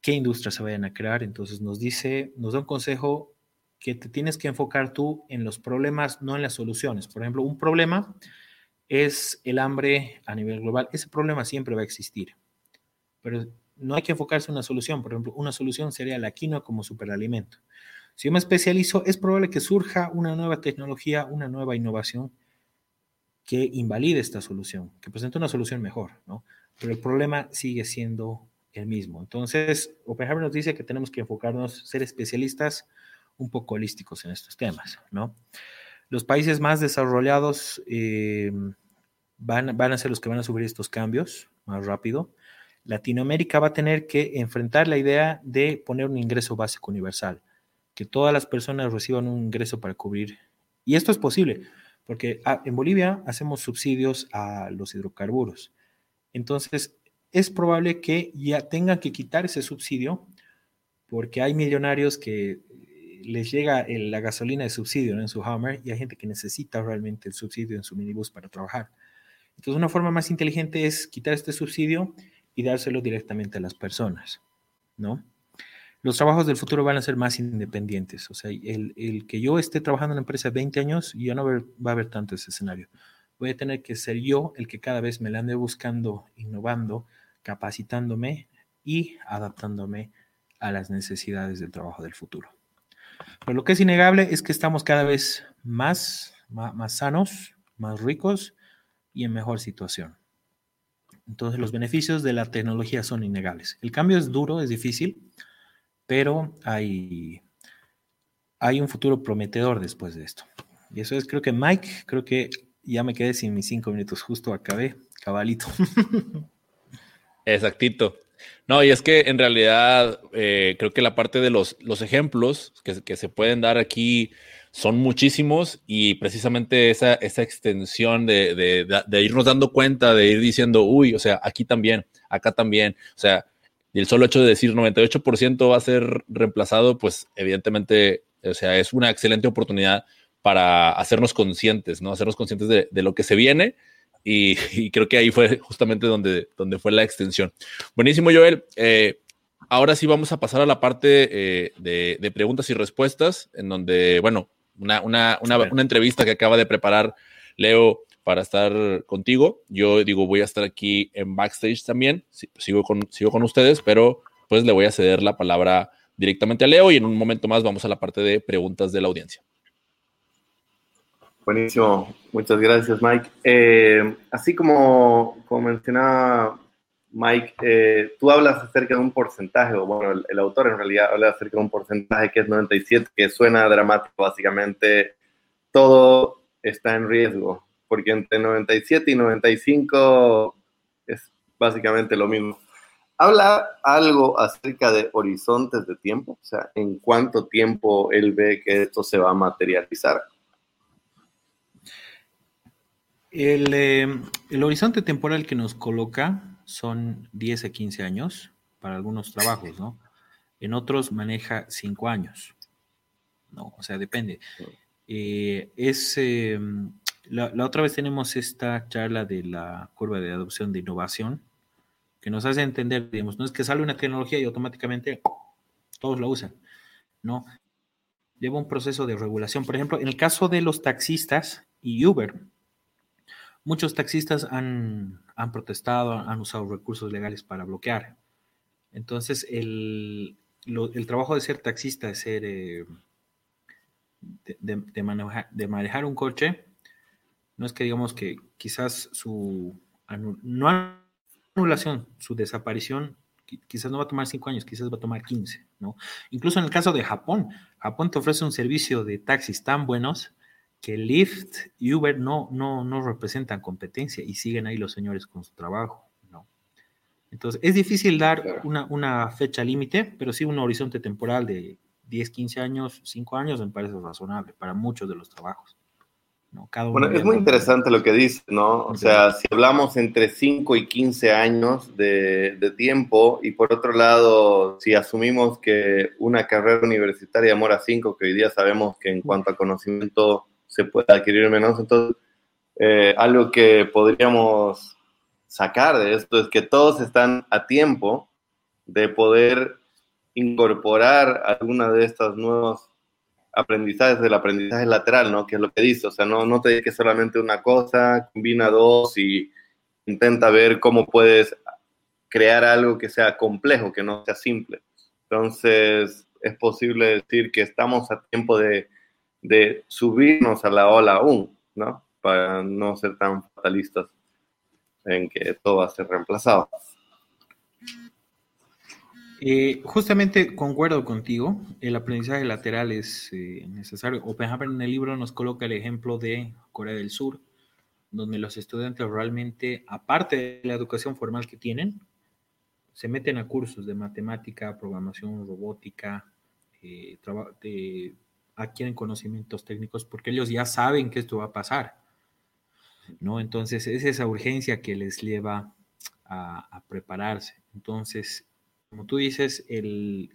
qué industrias se vayan a crear, entonces nos dice, nos da un consejo que te tienes que enfocar tú en los problemas, no en las soluciones. Por ejemplo, un problema es el hambre a nivel global. Ese problema siempre va a existir, pero no hay que enfocarse en una solución. Por ejemplo, una solución sería la quinoa como superalimento. Si yo me especializo, es probable que surja una nueva tecnología, una nueva innovación que invalide esta solución, que presente una solución mejor, ¿no? Pero el problema sigue siendo el mismo. Entonces, Oppenheimer nos dice que tenemos que enfocarnos, ser especialistas un poco holísticos en estos temas, ¿no? Los países más desarrollados eh, van, van a ser los que van a subir estos cambios más rápido. Latinoamérica va a tener que enfrentar la idea de poner un ingreso básico universal, que todas las personas reciban un ingreso para cubrir. Y esto es posible. Porque ah, en Bolivia hacemos subsidios a los hidrocarburos. Entonces, es probable que ya tengan que quitar ese subsidio porque hay millonarios que eh, les llega la gasolina de subsidio en su Hummer y hay gente que necesita realmente el subsidio en su minibús para trabajar. Entonces, una forma más inteligente es quitar este subsidio y dárselo directamente a las personas, ¿no? Los trabajos del futuro van a ser más independientes. O sea, el, que yo esté trabajando en una empresa 20 años, ya no va a haber tanto ese escenario. Voy a tener que ser yo el que cada vez me la ande buscando, innovando, capacitándome y adaptándome a las necesidades del trabajo del futuro. Pero lo que es innegable es que estamos cada vez más, más, más sanos, más ricos y en mejor situación. Entonces los beneficios de la tecnología son innegables. El cambio es duro, es difícil, pero hay, hay un futuro prometedor después de esto. Y eso es, creo que Mike, creo que ya me quedé sin mis cinco minutos, justo acabé, cabalito. *laughs* Exactito. No, y es que en realidad eh, creo que la parte de los, los ejemplos que, se pueden dar aquí son muchísimos y precisamente esa, esa extensión de, de, irnos dando cuenta, de ir diciendo, uy, o sea, aquí también, acá también, o sea, y el solo hecho de decir 98% va a ser reemplazado, pues evidentemente, o sea, es una excelente oportunidad para hacernos conscientes, ¿no? Hacernos conscientes de, lo que se viene *laughs* y, creo que ahí fue justamente donde, donde fue la extensión. Buenísimo, Joel. Eh, ahora sí vamos a pasar a la parte eh, de, preguntas y respuestas, en donde, bueno, una, una, una entrevista que acaba de preparar Leo para estar contigo. Yo digo, voy a estar aquí en backstage también, sigo con, sigo con ustedes, pero pues le voy a ceder la palabra directamente a Leo y en un momento más vamos a la parte de preguntas de la audiencia. Buenísimo, muchas gracias Mike. Eh, así como, como mencionaba Mike, eh, tú hablas acerca de un porcentaje, o bueno, el, el, autor en realidad habla acerca de un porcentaje que es 97, que suena dramático, básicamente todo está en riesgo porque entre 97 y 95 es básicamente lo mismo. Habla algo acerca de horizontes de tiempo, o sea, en cuánto tiempo él ve que esto se va a materializar. El, eh, el horizonte temporal que nos coloca son 10 a 15 años para algunos trabajos, ¿no? En otros maneja 5 años. No, o sea, depende. Eh, es, em, la, otra vez tenemos esta charla de la curva de adopción de innovación que nos hace entender, digamos, no es que sale una tecnología y automáticamente todos la usan, ¿no? Lleva un proceso de regulación. Por ejemplo, en el caso de los taxistas y Uber, muchos taxistas han, protestado, han usado recursos legales para bloquear. Entonces, el, trabajo de ser taxista, de ser... Eh, de, de manejar un coche, no es que digamos que quizás su no anulación, su desaparición quizás no va a tomar cinco años, quizás va a tomar 15, ¿no? Incluso en el caso de Japón, Japón te ofrece un servicio de taxis tan buenos que Lyft y Uber no, no, no representan competencia y siguen ahí los señores con su trabajo, ¿no? Entonces, es difícil dar una, una fecha límite, pero sí un horizonte temporal de 10, 15 años, 5 años me parece razonable para muchos de los trabajos. ¿No? bueno, es muy interesante lo que dice, ¿no? O sea, si hablamos entre 5 y 15 años de, de, tiempo y por otro lado, si asumimos que una carrera universitaria demora 5, que hoy día sabemos que en cuanto a conocimiento se puede adquirir menos, entonces eh, algo que podríamos sacar de esto es que todos están a tiempo de poder incorporar alguna de estas nuevos aprendizajes del aprendizaje lateral, ¿no? Que es lo que dice, o sea, no, no te dediques solamente una cosa, combina dos y intenta ver cómo puedes crear algo que sea complejo, que no sea simple. Entonces, es posible decir que estamos a tiempo de, de subirnos a la ola aún, ¿no? Para no ser tan fatalistas en que todo va a ser reemplazado. Eh, justamente concuerdo contigo, el aprendizaje lateral es eh, necesario. Oppenheimer en el libro nos coloca el ejemplo de Corea del Sur, donde los estudiantes realmente, aparte de la educación formal que tienen, se meten a cursos de matemática, programación, robótica, eh, adquieren conocimientos técnicos porque ellos ya saben que esto va a pasar. ¿no? Entonces, es esa urgencia que les lleva a prepararse. Entonces, como tú dices, el,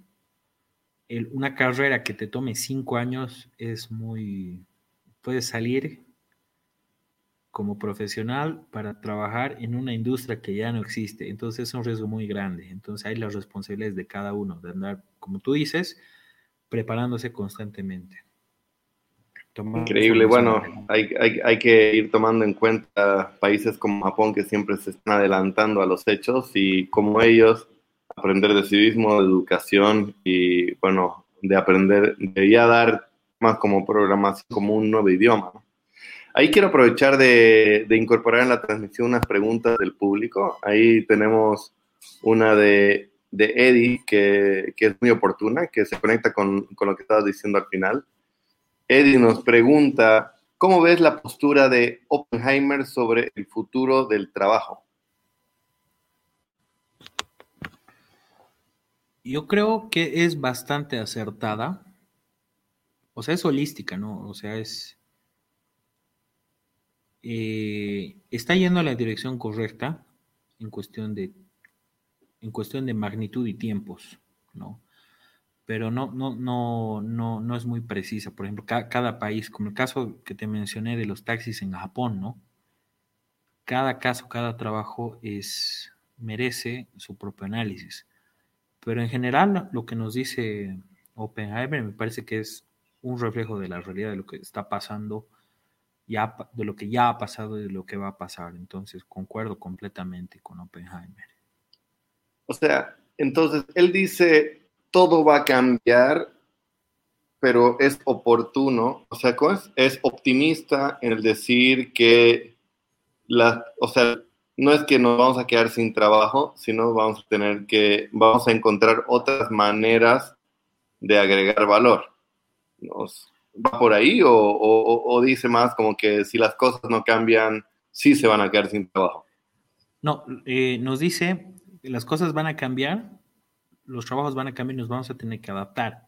una carrera que te tome cinco años es muy, puedes salir como profesional para trabajar en una industria que ya no existe. Entonces es un riesgo muy grande. Entonces hay las responsabilidades de cada uno, de andar, como tú dices, preparándose constantemente. Increíble, bueno, hay, hay, hay, que ir tomando en cuenta países como Japón que siempre se están adelantando a los hechos y como ellos aprender de civismo, de educación y, bueno, de aprender, de ya dar más como programación, como un nuevo idioma. Ahí quiero aprovechar de, de, incorporar en la transmisión unas preguntas del público. Ahí tenemos una de, de Eddie, que, que, es muy oportuna, que se conecta con, con lo que estabas diciendo al final. Eddie nos pregunta, ¿cómo ves la postura de Oppenheimer sobre el futuro del trabajo? Yo creo que es bastante acertada. O sea, es holística, ¿no? O sea, es... Eh, está yendo a la dirección correcta en cuestión de en cuestión de magnitud y tiempos, ¿no? Pero no, no, no, no, no es muy precisa. Por ejemplo, cada país, como el caso que te mencioné de los taxis en Japón, ¿no? Cada caso, cada trabajo es, merece su propio análisis. Pero en general lo que nos dice Oppenheimer me parece que es un reflejo de la realidad de lo que está pasando, ya, de lo que ya ha pasado y de lo que va a pasar. Entonces concuerdo completamente con Oppenheimer. O sea, entonces él dice, todo va a cambiar, pero es oportuno, o sea, es, optimista en el decir que la, o sea, no es que nos vamos a quedar sin trabajo, sino vamos a tener que, vamos a encontrar otras maneras de agregar valor. Nos, ¿Va por ahí o, dice más como que si las cosas no cambian, sí se van a quedar sin trabajo? No, eh, nos dice las cosas van a cambiar, los trabajos van a cambiar y nos vamos a tener que adaptar.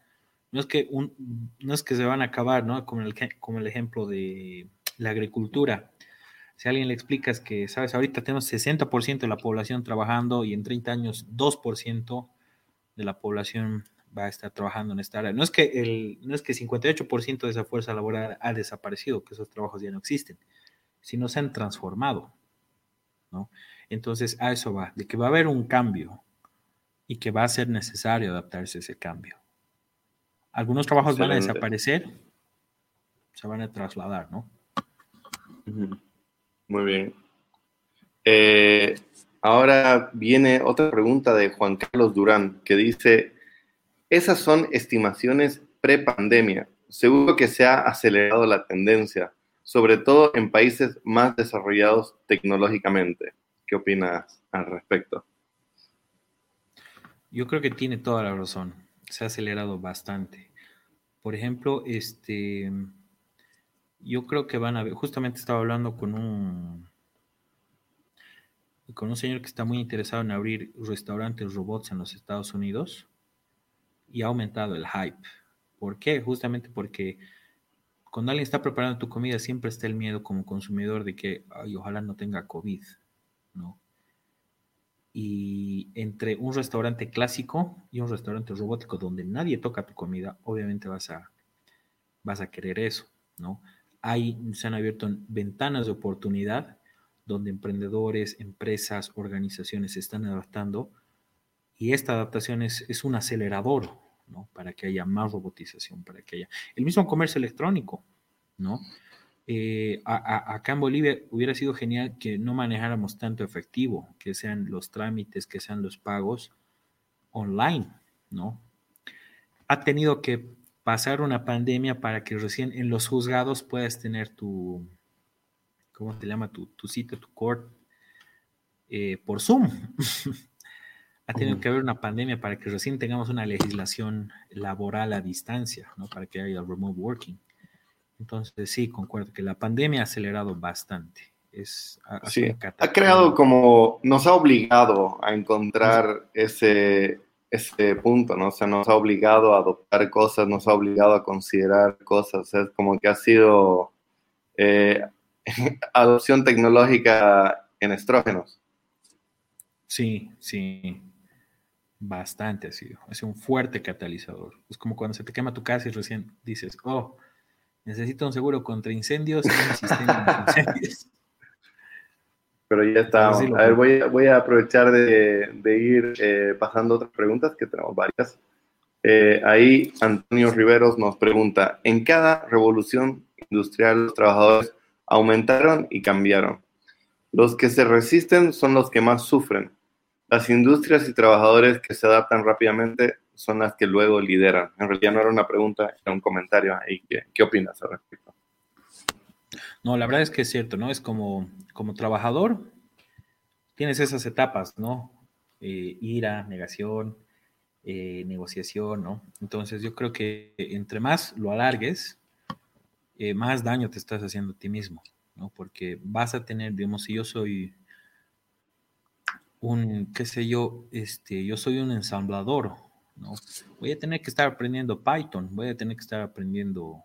No es que, un, no es que se van a acabar, ¿no? Como el, como el ejemplo de la agricultura Si alguien le explicas que, sabes, ahorita tenemos 60% de la población trabajando y en 30 años 2% de la población va a estar trabajando en esta área. No es que el, no es que 58% de esa fuerza laboral ha desaparecido, que esos trabajos ya no existen, sino se han transformado, ¿no? Entonces, a eso va, de que va a haber un cambio y que va a ser necesario adaptarse a ese cambio. Algunos trabajos van a desaparecer, se van a trasladar, ¿no? Muy bien. Eh, ahora viene otra pregunta de Juan Carlos Durán, que dice, esas son estimaciones pre-pandemia. Seguro que se ha acelerado la tendencia, sobre todo en países más desarrollados tecnológicamente. ¿Qué opinas al respecto? Yo creo que tiene toda la razón. Se ha acelerado bastante. Por ejemplo, este, yo creo que van a ver, justamente estaba hablando con un con un señor que está muy interesado en abrir restaurantes robots en los Estados Unidos y ha aumentado el hype. ¿Por qué? Justamente porque cuando alguien está preparando tu comida siempre está el miedo como consumidor de que Ay, ojalá no tenga COVID. ¿no? Y entre un restaurante clásico y un restaurante robótico donde nadie toca tu comida, obviamente vas a, vas a querer eso, ¿no? Hay, se han abierto ventanas de oportunidad donde emprendedores, empresas, organizaciones se están adaptando y esta adaptación es, es un acelerador, ¿no? Para que haya más robotización, para que haya el mismo comercio electrónico, ¿no? Eh, acá en Bolivia hubiera sido genial que no manejáramos tanto efectivo, que sean los trámites, que sean los pagos online, ¿no? Ha tenido que pasar una pandemia para que recién en los juzgados puedas tener tu, ¿cómo te llama? Tu, tu sitio, tu court, eh, por Zoom. *laughs* ha tenido que haber una pandemia para que recién tengamos una legislación laboral a distancia, ¿no? Para que haya remote working. Entonces, sí, concuerdo que la pandemia ha acelerado bastante. Es, ha, ha creado como, nos ha obligado a encontrar ese, ese punto, ¿no? O sea, nos ha obligado a adoptar cosas, nos ha obligado a considerar cosas. es como que ha sido eh, *laughs* adopción tecnológica en estrógenos. Sí, sí. Bastante ha sido. Es un fuerte catalizador. Es como cuando se te quema tu casa y recién dices, oh, Necesito un seguro contra incendios y un sistema de *laughs* incendios. Pero ya está. a ver, voy, a aprovechar de, ir eh, pasando otras preguntas, que tenemos varias. Eh, ahí Antonio Riveros nos pregunta, en cada revolución industrial los trabajadores aumentaron y cambiaron. Los que se resisten son los que más sufren. Las industrias y trabajadores que se adaptan rápidamente son las que luego lideran. En realidad no era una pregunta, era un comentario ahí. ¿Qué, opinas al respecto? No, la verdad es que es cierto, ¿no? Es como, como trabajador, tienes esas etapas, ¿no? Eh, ira, negación, eh, negociación, ¿no? Entonces yo creo que entre más lo alargues, eh, más daño te estás haciendo a ti mismo, ¿no? Porque vas a tener, digamos, si yo soy un, qué sé yo, este, yo soy un ensamblador, ¿no? Voy a tener que estar aprendiendo Python, voy a tener que estar aprendiendo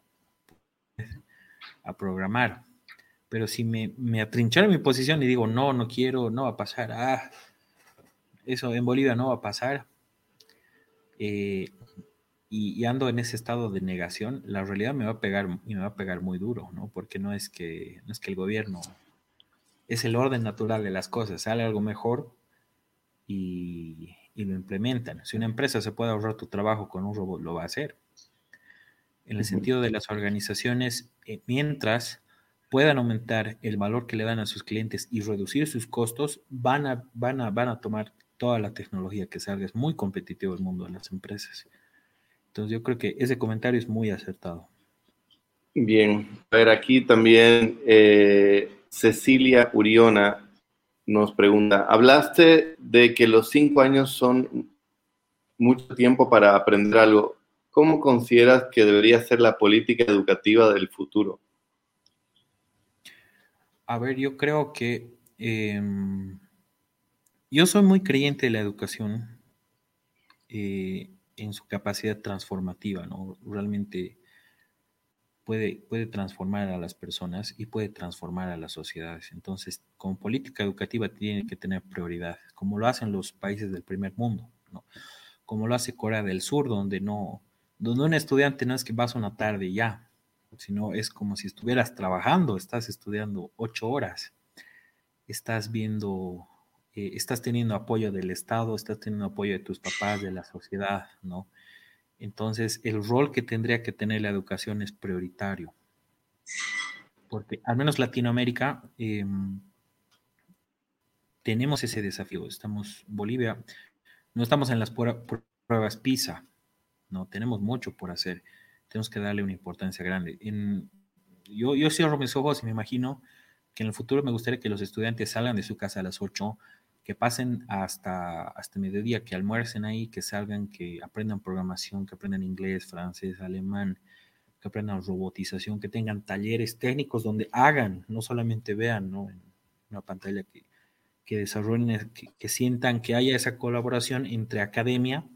a programar. Pero si me, me atrinchara en mi posición y digo, no, no quiero, no va a pasar, ah, eso en Bolivia no va a pasar, eh, y, ando en ese estado de negación, la realidad me va a pegar y me va a pegar muy duro, ¿no? Porque no es que, no es que el gobierno es el orden natural de las cosas, sale algo mejor y, y lo implementan. Si una empresa se puede ahorrar tu trabajo con un robot, lo va a hacer. En el sentido de las organizaciones, eh, mientras puedan aumentar el valor que le dan a sus clientes y reducir sus costos, van a, van a, van a tomar toda la tecnología que salga. Es muy competitivo el mundo de las empresas. Entonces yo creo que ese comentario es muy acertado. Bien, a ver, aquí también eh, Cecilia Uriona nos pregunta, hablaste de que los cinco años son mucho tiempo para aprender algo. ¿Cómo consideras que debería ser la política educativa del futuro? A ver, yo creo que em, yo soy muy creyente de la educación eh, en su capacidad transformativa, ¿no? Realmente puede, puede transformar a las personas y puede transformar a las sociedades. Entonces, como política educativa tiene que tener prioridad, como lo hacen los países del primer mundo, ¿no? como lo hace Corea del Sur, donde no, donde un estudiante no es que vas una tarde y ya, sino es como si estuvieras trabajando, estás estudiando ocho horas, estás viendo, eh, estás teniendo apoyo del Estado, estás teniendo apoyo de tus papás, de la sociedad, ¿no? Entonces, el rol que tendría que tener la educación es prioritario, porque al menos Latinoamérica em, tenemos ese desafío. Estamos, Bolivia, no estamos en las pruebas PISA, no, tenemos mucho por hacer tenemos que darle una importancia grande. yo, yo cierro mis ojos y me imagino que en el futuro me gustaría que los estudiantes salgan de su casa a las 8, que pasen hasta, hasta mediodía, que almuercen ahí, que salgan, que aprendan programación, que aprendan inglés, francés, alemán, que aprendan robotización, que tengan talleres técnicos donde hagan, no solamente vean ¿no? en una pantalla, que, que desarrollen, que, que sientan que haya esa colaboración entre academia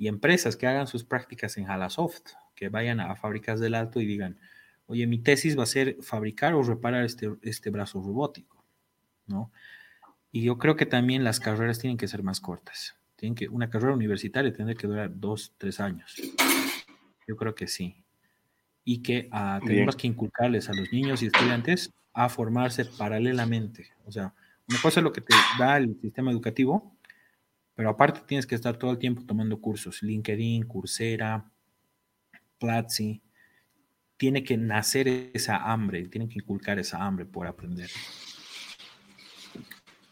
y empresas, que hagan sus prácticas en Halasoft, que vayan a fábricas del alto y digan, oye, mi tesis va a ser fabricar o reparar este, este brazo robótico, ¿no? Y yo creo que también las carreras tienen que ser más cortas. Tienen que, una carrera universitaria tiene que durar dos, tres años. Yo creo que sí. Y que uh, tenemos que inculcarles a los niños y estudiantes a formarse paralelamente. O sea, una cosa es lo que te da el sistema educativo, pero aparte tienes que estar todo el tiempo tomando cursos, LinkedIn, Coursera, Platzi, tiene que nacer esa hambre, tiene que inculcar esa hambre por aprender.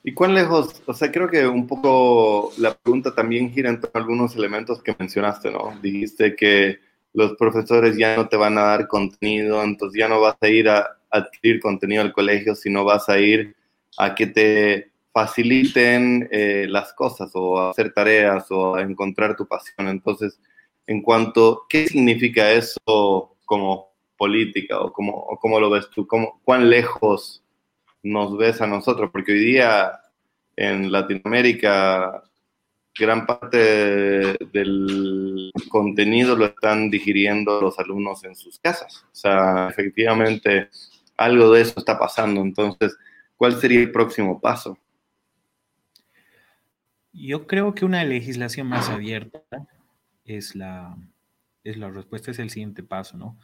¿Y cuán lejos? O sea, creo que un poco la pregunta también gira en algunos elementos que mencionaste, ¿no? Dijiste que los profesores ya no te van a dar contenido, entonces ya no vas a ir a adquirir contenido al colegio, sino vas a ir a que te faciliten eh, las cosas o hacer tareas o encontrar tu pasión. Entonces, en cuanto, ¿qué significa eso como política o cómo, cómo lo ves tú? ¿Cómo, ¿Cuán lejos nos ves a nosotros? Porque hoy día en Latinoamérica gran parte del contenido lo están digiriendo los alumnos en sus casas. O sea, efectivamente algo de eso está pasando. Entonces, ¿cuál sería el próximo paso? Yo creo que una legislación más abierta es la, es la respuesta, es el siguiente paso, ¿no?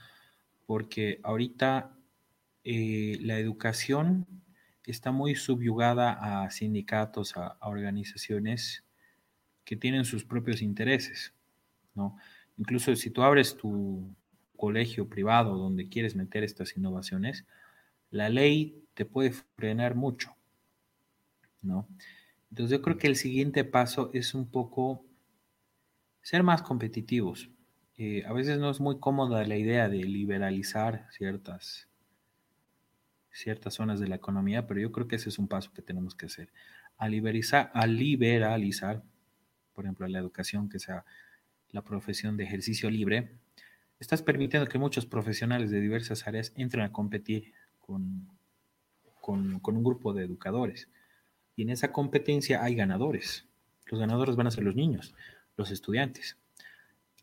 Porque ahorita eh, la educación está muy subyugada a sindicatos, a, organizaciones que tienen sus propios intereses, ¿no? Incluso si tú abres tu colegio privado donde quieres meter estas innovaciones, la ley te puede frenar mucho, ¿no? Entonces yo creo que el siguiente paso es un poco ser más competitivos. Eh, a veces no es muy cómoda la idea de liberalizar ciertas, ciertas zonas de la economía, pero yo creo que ese es un paso que tenemos que hacer. A liberalizar, por ejemplo, la educación, que sea la profesión de ejercicio libre, estás permitiendo que muchos profesionales de diversas áreas entren a competir con, con un grupo de educadores. Y en esa competencia hay ganadores. Los ganadores van a ser los niños los estudiantes.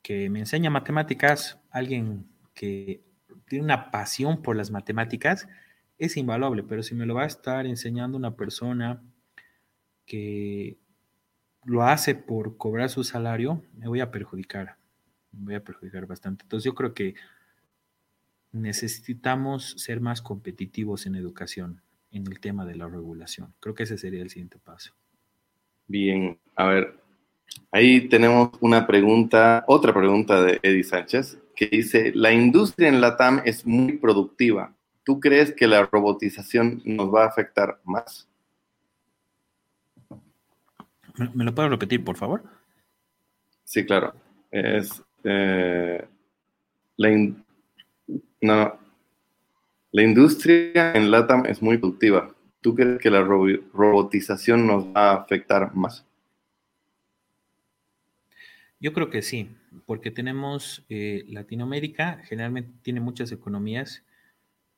Que me enseña matemáticas, alguien que tiene una pasión por las matemáticas, es invaluable, pero si me lo va a estar enseñando una persona que lo hace por cobrar su salario, me voy a perjudicar, me voy a perjudicar bastante. Entonces yo creo que necesitamos ser más competitivos en educación, en el tema de la regulación. Creo que ese sería el siguiente paso. Bien, a ver, Ahí tenemos una pregunta, otra pregunta de Eddie Sánchez, que dice, la industria en la TAM es muy productiva. ¿Tú crees que la robotización nos va a afectar más? ¿Me, lo puedo repetir, por favor? Sí, claro. Es, eh, la, no, la industria en LATAM es muy productiva. ¿Tú crees que la robotización nos va a afectar más? Yo creo que sí, porque tenemos eh, Latinoamérica, generalmente tiene muchas economías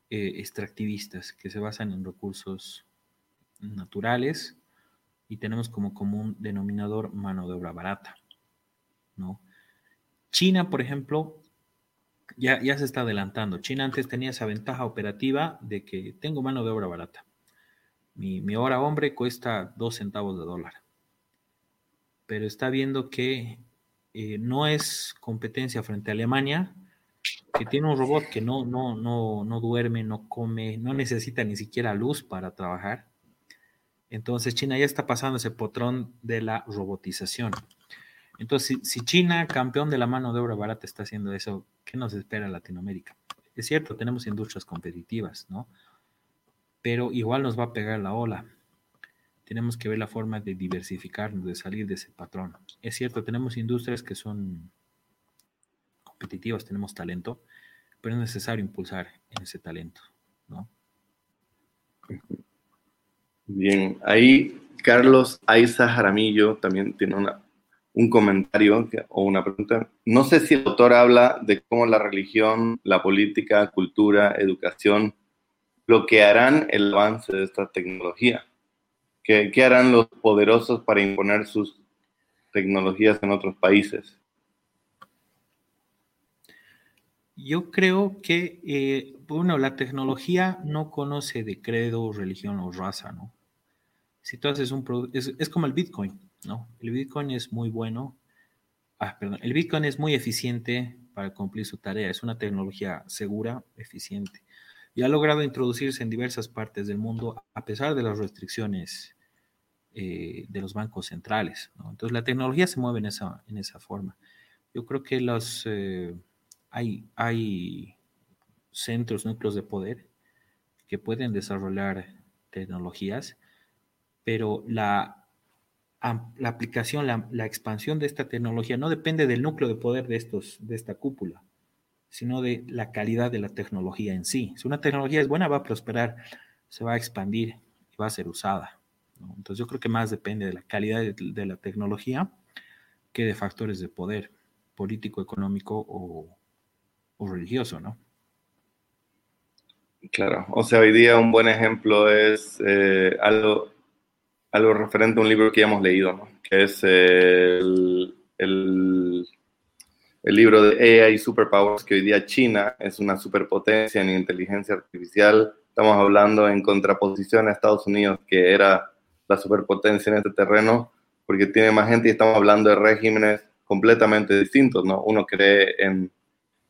eh, extractivistas que se basan en recursos naturales y tenemos como común denominador mano de obra barata, ¿no? China, por ejemplo, ya, ya se está adelantando. China antes tenía esa ventaja operativa de que tengo mano de obra barata. Mi, mi hora hombre cuesta dos centavos de dólar. Pero está viendo que eh, no es competencia frente a Alemania, que tiene un robot que no, no, no, no duerme, no come, no necesita ni siquiera luz para trabajar. Entonces China ya está pasando ese patrón de la robotización. Entonces, si, China, campeón de la mano de obra barata, está haciendo eso, ¿qué nos espera Latinoamérica? Es cierto, tenemos industrias competitivas, ¿no? Pero igual nos va a pegar la ola. Tenemos que ver la forma de diversificarnos, de salir de ese patrón. Es cierto, tenemos industrias que son competitivas, tenemos talento, pero es necesario impulsar ese talento, ¿no? Bien, ahí Carlos Aiza Jaramillo también tiene una un comentario o una pregunta. No sé si el autor habla de cómo la religión, la política, cultura, educación bloquearán el avance de esta tecnología. ¿Qué, qué harán los poderosos para imponer sus tecnologías en otros países? Yo creo que, eh, bueno, la tecnología no conoce de credo, religión o raza, ¿no? Si tú haces un producto, es como el Bitcoin ¿no? El Bitcoin es muy bueno, ah, perdón, el Bitcoin es muy eficiente para cumplir su tarea, es una tecnología segura, eficiente, y ha logrado introducirse en diversas partes del mundo a pesar de las restricciones eh, de los bancos centrales. Entonces la tecnología se mueve en esa, en esa forma. Yo creo que los, eh, hay, hay centros, núcleos de poder que pueden desarrollar tecnologías, pero la la aplicación, la, expansión de esta tecnología no depende del núcleo de poder de, estos, de esta cúpula, sino de la calidad de la tecnología en sí. Si una tecnología es buena, va a prosperar, se va a expandir y va a ser usada. Entonces yo creo que más depende de la calidad de, la tecnología que de factores de poder político, económico o, religioso, ¿no? Claro, o sea, hoy día un buen ejemplo es eh, algo, algo referente a un libro que ya hemos leído, que es el, el, el, libro de AI Superpowers, que hoy día China es una superpotencia en inteligencia artificial. Estamos hablando en contraposición a Estados Unidos, que era la superpotencia en este terreno, porque tiene más gente y estamos hablando de regímenes completamente distintos, ¿no? Uno cree en,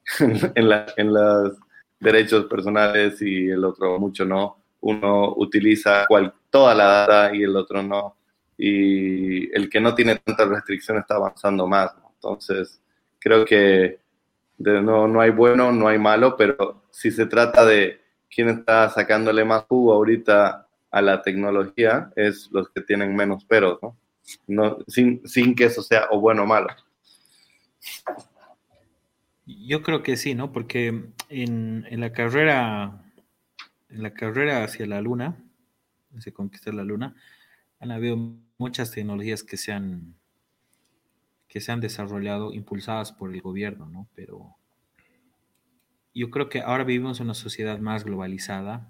*laughs* en, la, en los derechos personales y el otro mucho no. Uno utiliza cual, toda la data y el otro no. Y el que no tiene tantas restricciones está avanzando más. Entonces, creo que no, no hay bueno, no hay malo, pero si se trata de quién está sacándole más jugo ahorita a la tecnología, es los que tienen menos peros, ¿no? no sin, sin que eso sea o bueno o malo. Yo creo que sí, ¿no? Porque en, en, la carrera, en la carrera hacia la luna, se conquista la luna, han habido muchas tecnologías que se han, que desarrollado impulsadas por el gobierno, ¿no? Pero yo creo que ahora vivimos en una sociedad más globalizada,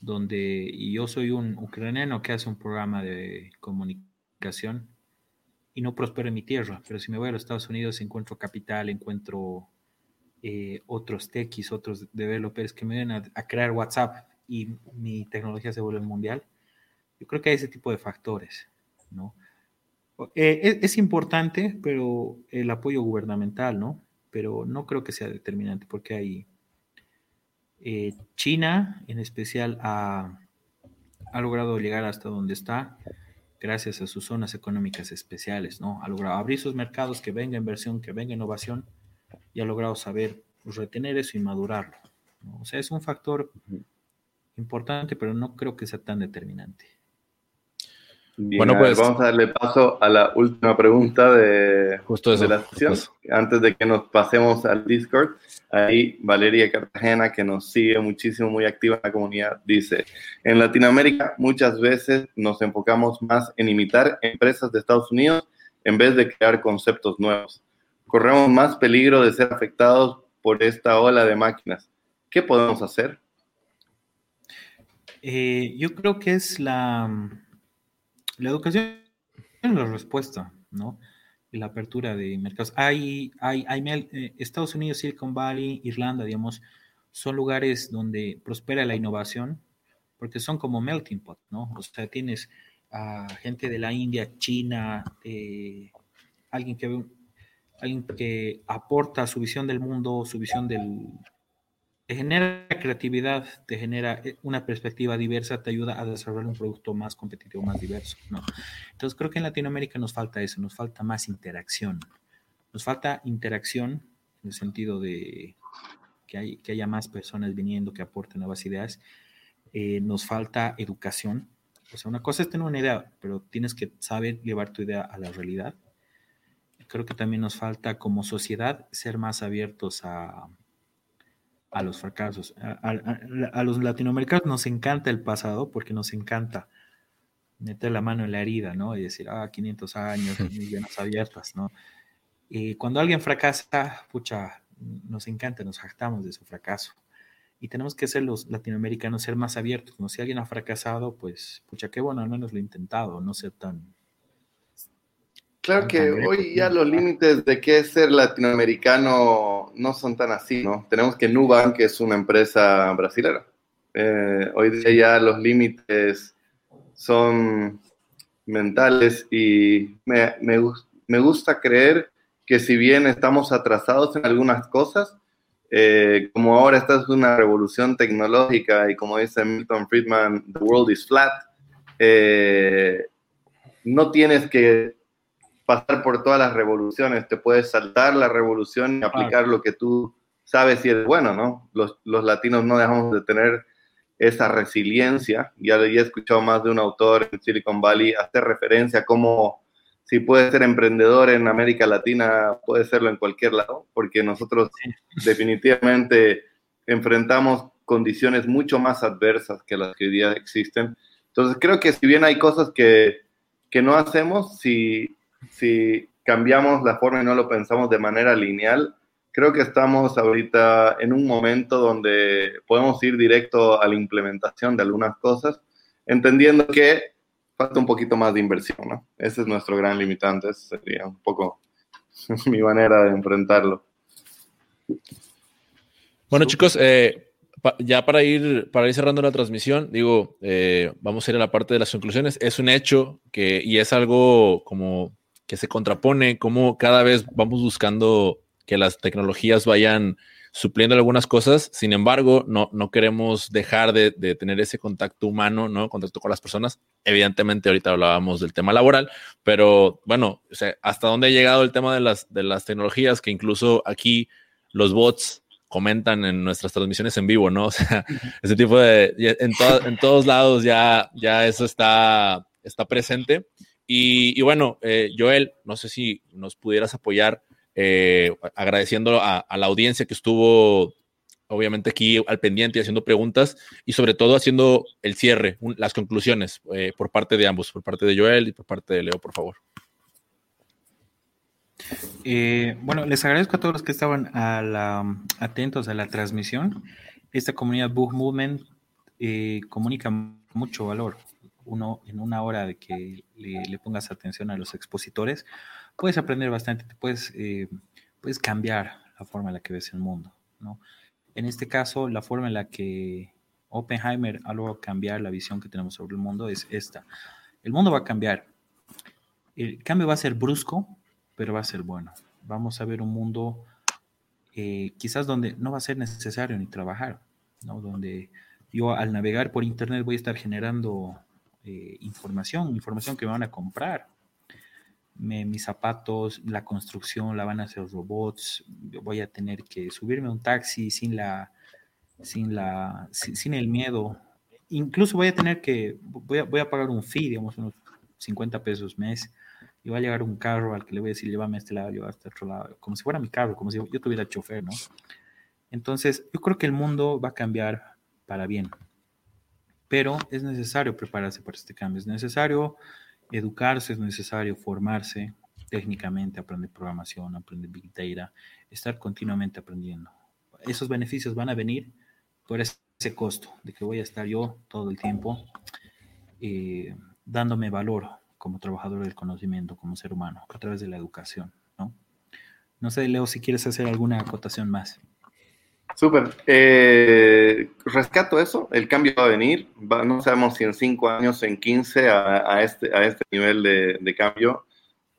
donde y yo soy un ucraniano que hace un programa de comunicación y no prospero en mi tierra, pero si me voy a los Estados Unidos encuentro capital, encuentro eh, otros techis, otros developers que me vienen a crear WhatsApp y mi tecnología se vuelve mundial. Yo creo que hay ese tipo de factores, ¿no? Eh, es, importante, pero el apoyo gubernamental, ¿no? Pero no creo que sea determinante porque hay eh, China, en especial, ha, ha logrado llegar hasta donde está gracias a sus zonas económicas especiales, ¿no? Ha logrado abrir sus mercados, que venga inversión, que venga innovación, y ha logrado saber retener eso y madurarlo. O sea, es un factor importante, pero no creo que sea tan determinante. bueno, pues vamos a darle paso a la última pregunta de, justo de la sesión. Antes de que nos pasemos al Discord, ahí Valeria Cartagena, que nos sigue muchísimo, muy activa en la comunidad, dice, en Latinoamérica muchas veces nos enfocamos más en imitar empresas de Estados Unidos en vez de crear conceptos nuevos. Corremos más peligro de ser afectados por esta ola de máquinas. ¿Qué podemos hacer? Eh, yo creo que es la, la educación la respuesta, ¿no? la apertura de mercados. Hay, hay, hay eh, Estados Unidos, Silicon Valley, Irlanda, digamos, son lugares donde prospera la innovación porque son como melting pot, ¿no? O sea, tienes a gente de la India, China, eh, alguien que alguien que aporta su visión del mundo, su visión del, te genera creatividad, te genera eh, una perspectiva diversa, te ayuda a desarrollar un producto más competitivo, más diverso. Entonces creo que en Latinoamérica nos falta eso, nos falta más interacción. Nos falta interacción en el sentido de que, hay, que haya más personas viniendo que aporten nuevas ideas. Eh, nos falta educación. O sea, una cosa es tener una idea, pero tienes que saber llevar tu idea a la realidad. Creo que también nos falta como sociedad ser más abiertos a, a los fracasos. A, los latinoamericanos nos encanta el pasado porque nos encanta meter la mano en la herida, ¿no? Y decir, ah, 500 años, *laughs* millones abiertas, ¿no? Y cuando alguien fracasa, pucha, nos encanta, nos jactamos de su fracaso. Y tenemos que ser los latinoamericanos, ser más abiertos, ¿no? Si alguien ha fracasado, pues, pucha, qué bueno, al menos lo he intentado, no ser tan, Claro que hoy ya los límites de qué es ser latinoamericano no son tan así, ¿no? Tenemos que Nubank que es una empresa brasilera. Eh, hoy día ya los límites son mentales y me, me, me, gusta creer que si bien estamos atrasados en algunas cosas, eh, como ahora esta es una revolución tecnológica y como dice Milton Friedman, the world is flat, eh, no tienes que pasar por todas las revoluciones, te puedes saltar la revolución y aplicar lo que tú sabes y es bueno, ¿no? Los, los, latinos no dejamos de tener esa resiliencia. Ya, he escuchado más de un autor en Silicon Valley hacer referencia a cómo si puedes ser emprendedor en América Latina, puede serlo en cualquier lado, porque nosotros definitivamente enfrentamos condiciones mucho más adversas que las que hoy día existen. Entonces creo que si bien hay cosas que, que no hacemos, si, si cambiamos la forma y no lo pensamos de manera lineal, creo que estamos ahorita en un momento donde podemos ir directo a la implementación de algunas cosas, entendiendo que falta un poquito más de inversión, ¿no? Ese es nuestro gran limitante, ese sería un poco *laughs* mi manera de enfrentarlo. Bueno, chicos, eh, ya para ir, para ir cerrando la transmisión, digo, eh, vamos a ir a la parte de las conclusiones. Es un hecho que, y es algo como que se contrapone, cómo cada vez vamos buscando que las tecnologías vayan supliendo algunas cosas, sin embargo, no, no queremos dejar de, tener ese contacto humano, ¿no? Contacto con las personas. Evidentemente, ahorita hablábamos del tema laboral, pero bueno, hasta dónde ha llegado el tema de las, de las tecnologías, que incluso aquí los bots comentan en nuestras transmisiones en vivo, ¿no? *laughs* O sea, ese tipo de, en, en todos lados ya, ya eso está, está presente. Y, bueno, eh, Joel, no sé si nos pudieras apoyar eh, agradeciendo a, la audiencia que estuvo obviamente aquí al pendiente y haciendo preguntas y sobre todo haciendo el cierre, las conclusiones eh, por parte de ambos, por parte de Joel y por parte de Leo, por favor. bueno, les agradezco a todos los que estaban atentos a la transmisión. Esta comunidad Book Movement comunica mucho valor uno en una hora de que le, pongas atención a los expositores, puedes aprender bastante, te puedes, eh, puedes cambiar la forma en la que ves el mundo, ¿no? En este caso, la forma en la que Oppenheimer ha logrado cambiar la visión que tenemos sobre el mundo es esta. El mundo va a cambiar. El cambio va a ser brusco, pero va a ser bueno. Vamos a ver un mundo eh, quizás donde no va a ser necesario ni trabajar, ¿no? Donde yo al navegar por internet voy a estar generando eh, información, información que me van a comprar. mis zapatos, la construcción la van a hacer robots, voy a tener que subirme a un taxi sin la, sin la, sin, el miedo. Incluso voy a tener que, voy a, voy a pagar un fee, digamos, unos 50 pesos mes, y va a llegar un carro al que le voy a decir, llévame a este lado, llévame a este otro lado, como si fuera mi carro, como si yo tuviera chofer, ¿no? Entonces, yo creo que el mundo va a cambiar para bien pero es necesario prepararse para este cambio, es necesario educarse, es necesario formarse técnicamente, aprender programación, aprender Big Data, estar continuamente aprendiendo. Esos beneficios van a venir por ese costo de que voy a estar yo todo el tiempo eh, dándome valor como trabajador del conocimiento, como ser humano, a través de la educación, ¿no? No sé, Leo, si quieres hacer alguna acotación más. Súper. Eh, rescato eso, el cambio va a venir, no sabemos si en cinco años, en 15, a, este, a este nivel de, cambio.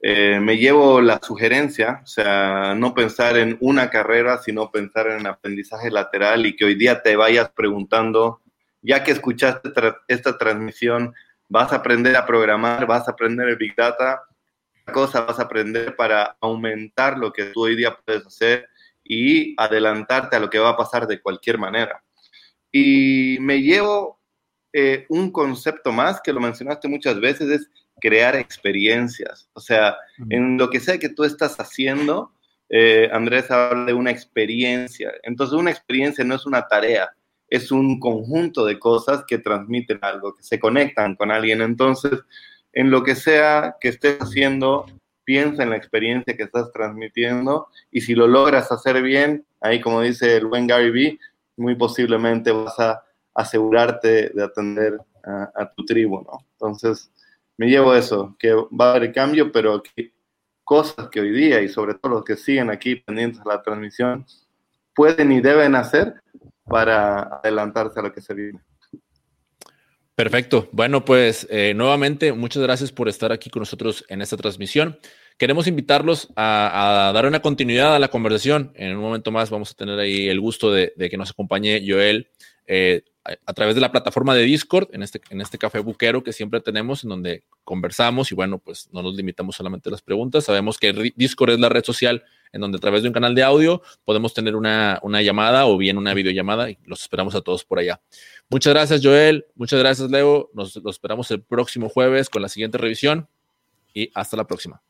Eh, me llevo la sugerencia, o sea, no pensar en una carrera, sino pensar en aprendizaje lateral y que hoy día te vayas preguntando, ya que escuchaste esta transmisión, vas a aprender a programar, vas a aprender el Big Data, cosa vas a aprender para aumentar lo que tú hoy día puedes hacer y adelantarte a lo que va a pasar de cualquier manera. Y me llevo eh, un concepto más que lo mencionaste muchas veces, es crear experiencias. O sea, en lo que sea que tú estás haciendo, eh, Andrés habla de una experiencia. Entonces, una experiencia no es una tarea, es un conjunto de cosas que transmiten algo, que se conectan con alguien. Entonces, en lo que sea que estés haciendo, piensa en la experiencia que estás transmitiendo y si lo logras hacer bien, ahí como dice el buen Gary Vee, muy posiblemente vas a asegurarte de atender a, tu tribu, ¿no? Entonces, me llevo eso, que va a haber cambio, pero que cosas que hoy día y sobre todo los que siguen aquí pendientes de la transmisión pueden y deben hacer para adelantarse a lo que se viene. Perfecto. Bueno, pues eh, nuevamente, muchas gracias por estar aquí con nosotros en esta transmisión. Queremos invitarlos a, dar una continuidad a la conversación. En un momento más vamos a tener ahí el gusto de, que nos acompañe Joel eh, a, través de la plataforma de Discord, en este, en este café buquero que siempre tenemos, en donde conversamos y bueno, pues no nos limitamos solamente a las preguntas. Sabemos que Discord es la red social en donde a través de un canal de audio podemos tener una, una llamada o bien una videollamada y los esperamos a todos por allá. Muchas gracias, Joel. Muchas gracias, Leo. Nos, esperamos el próximo jueves con la siguiente revisión y hasta la próxima.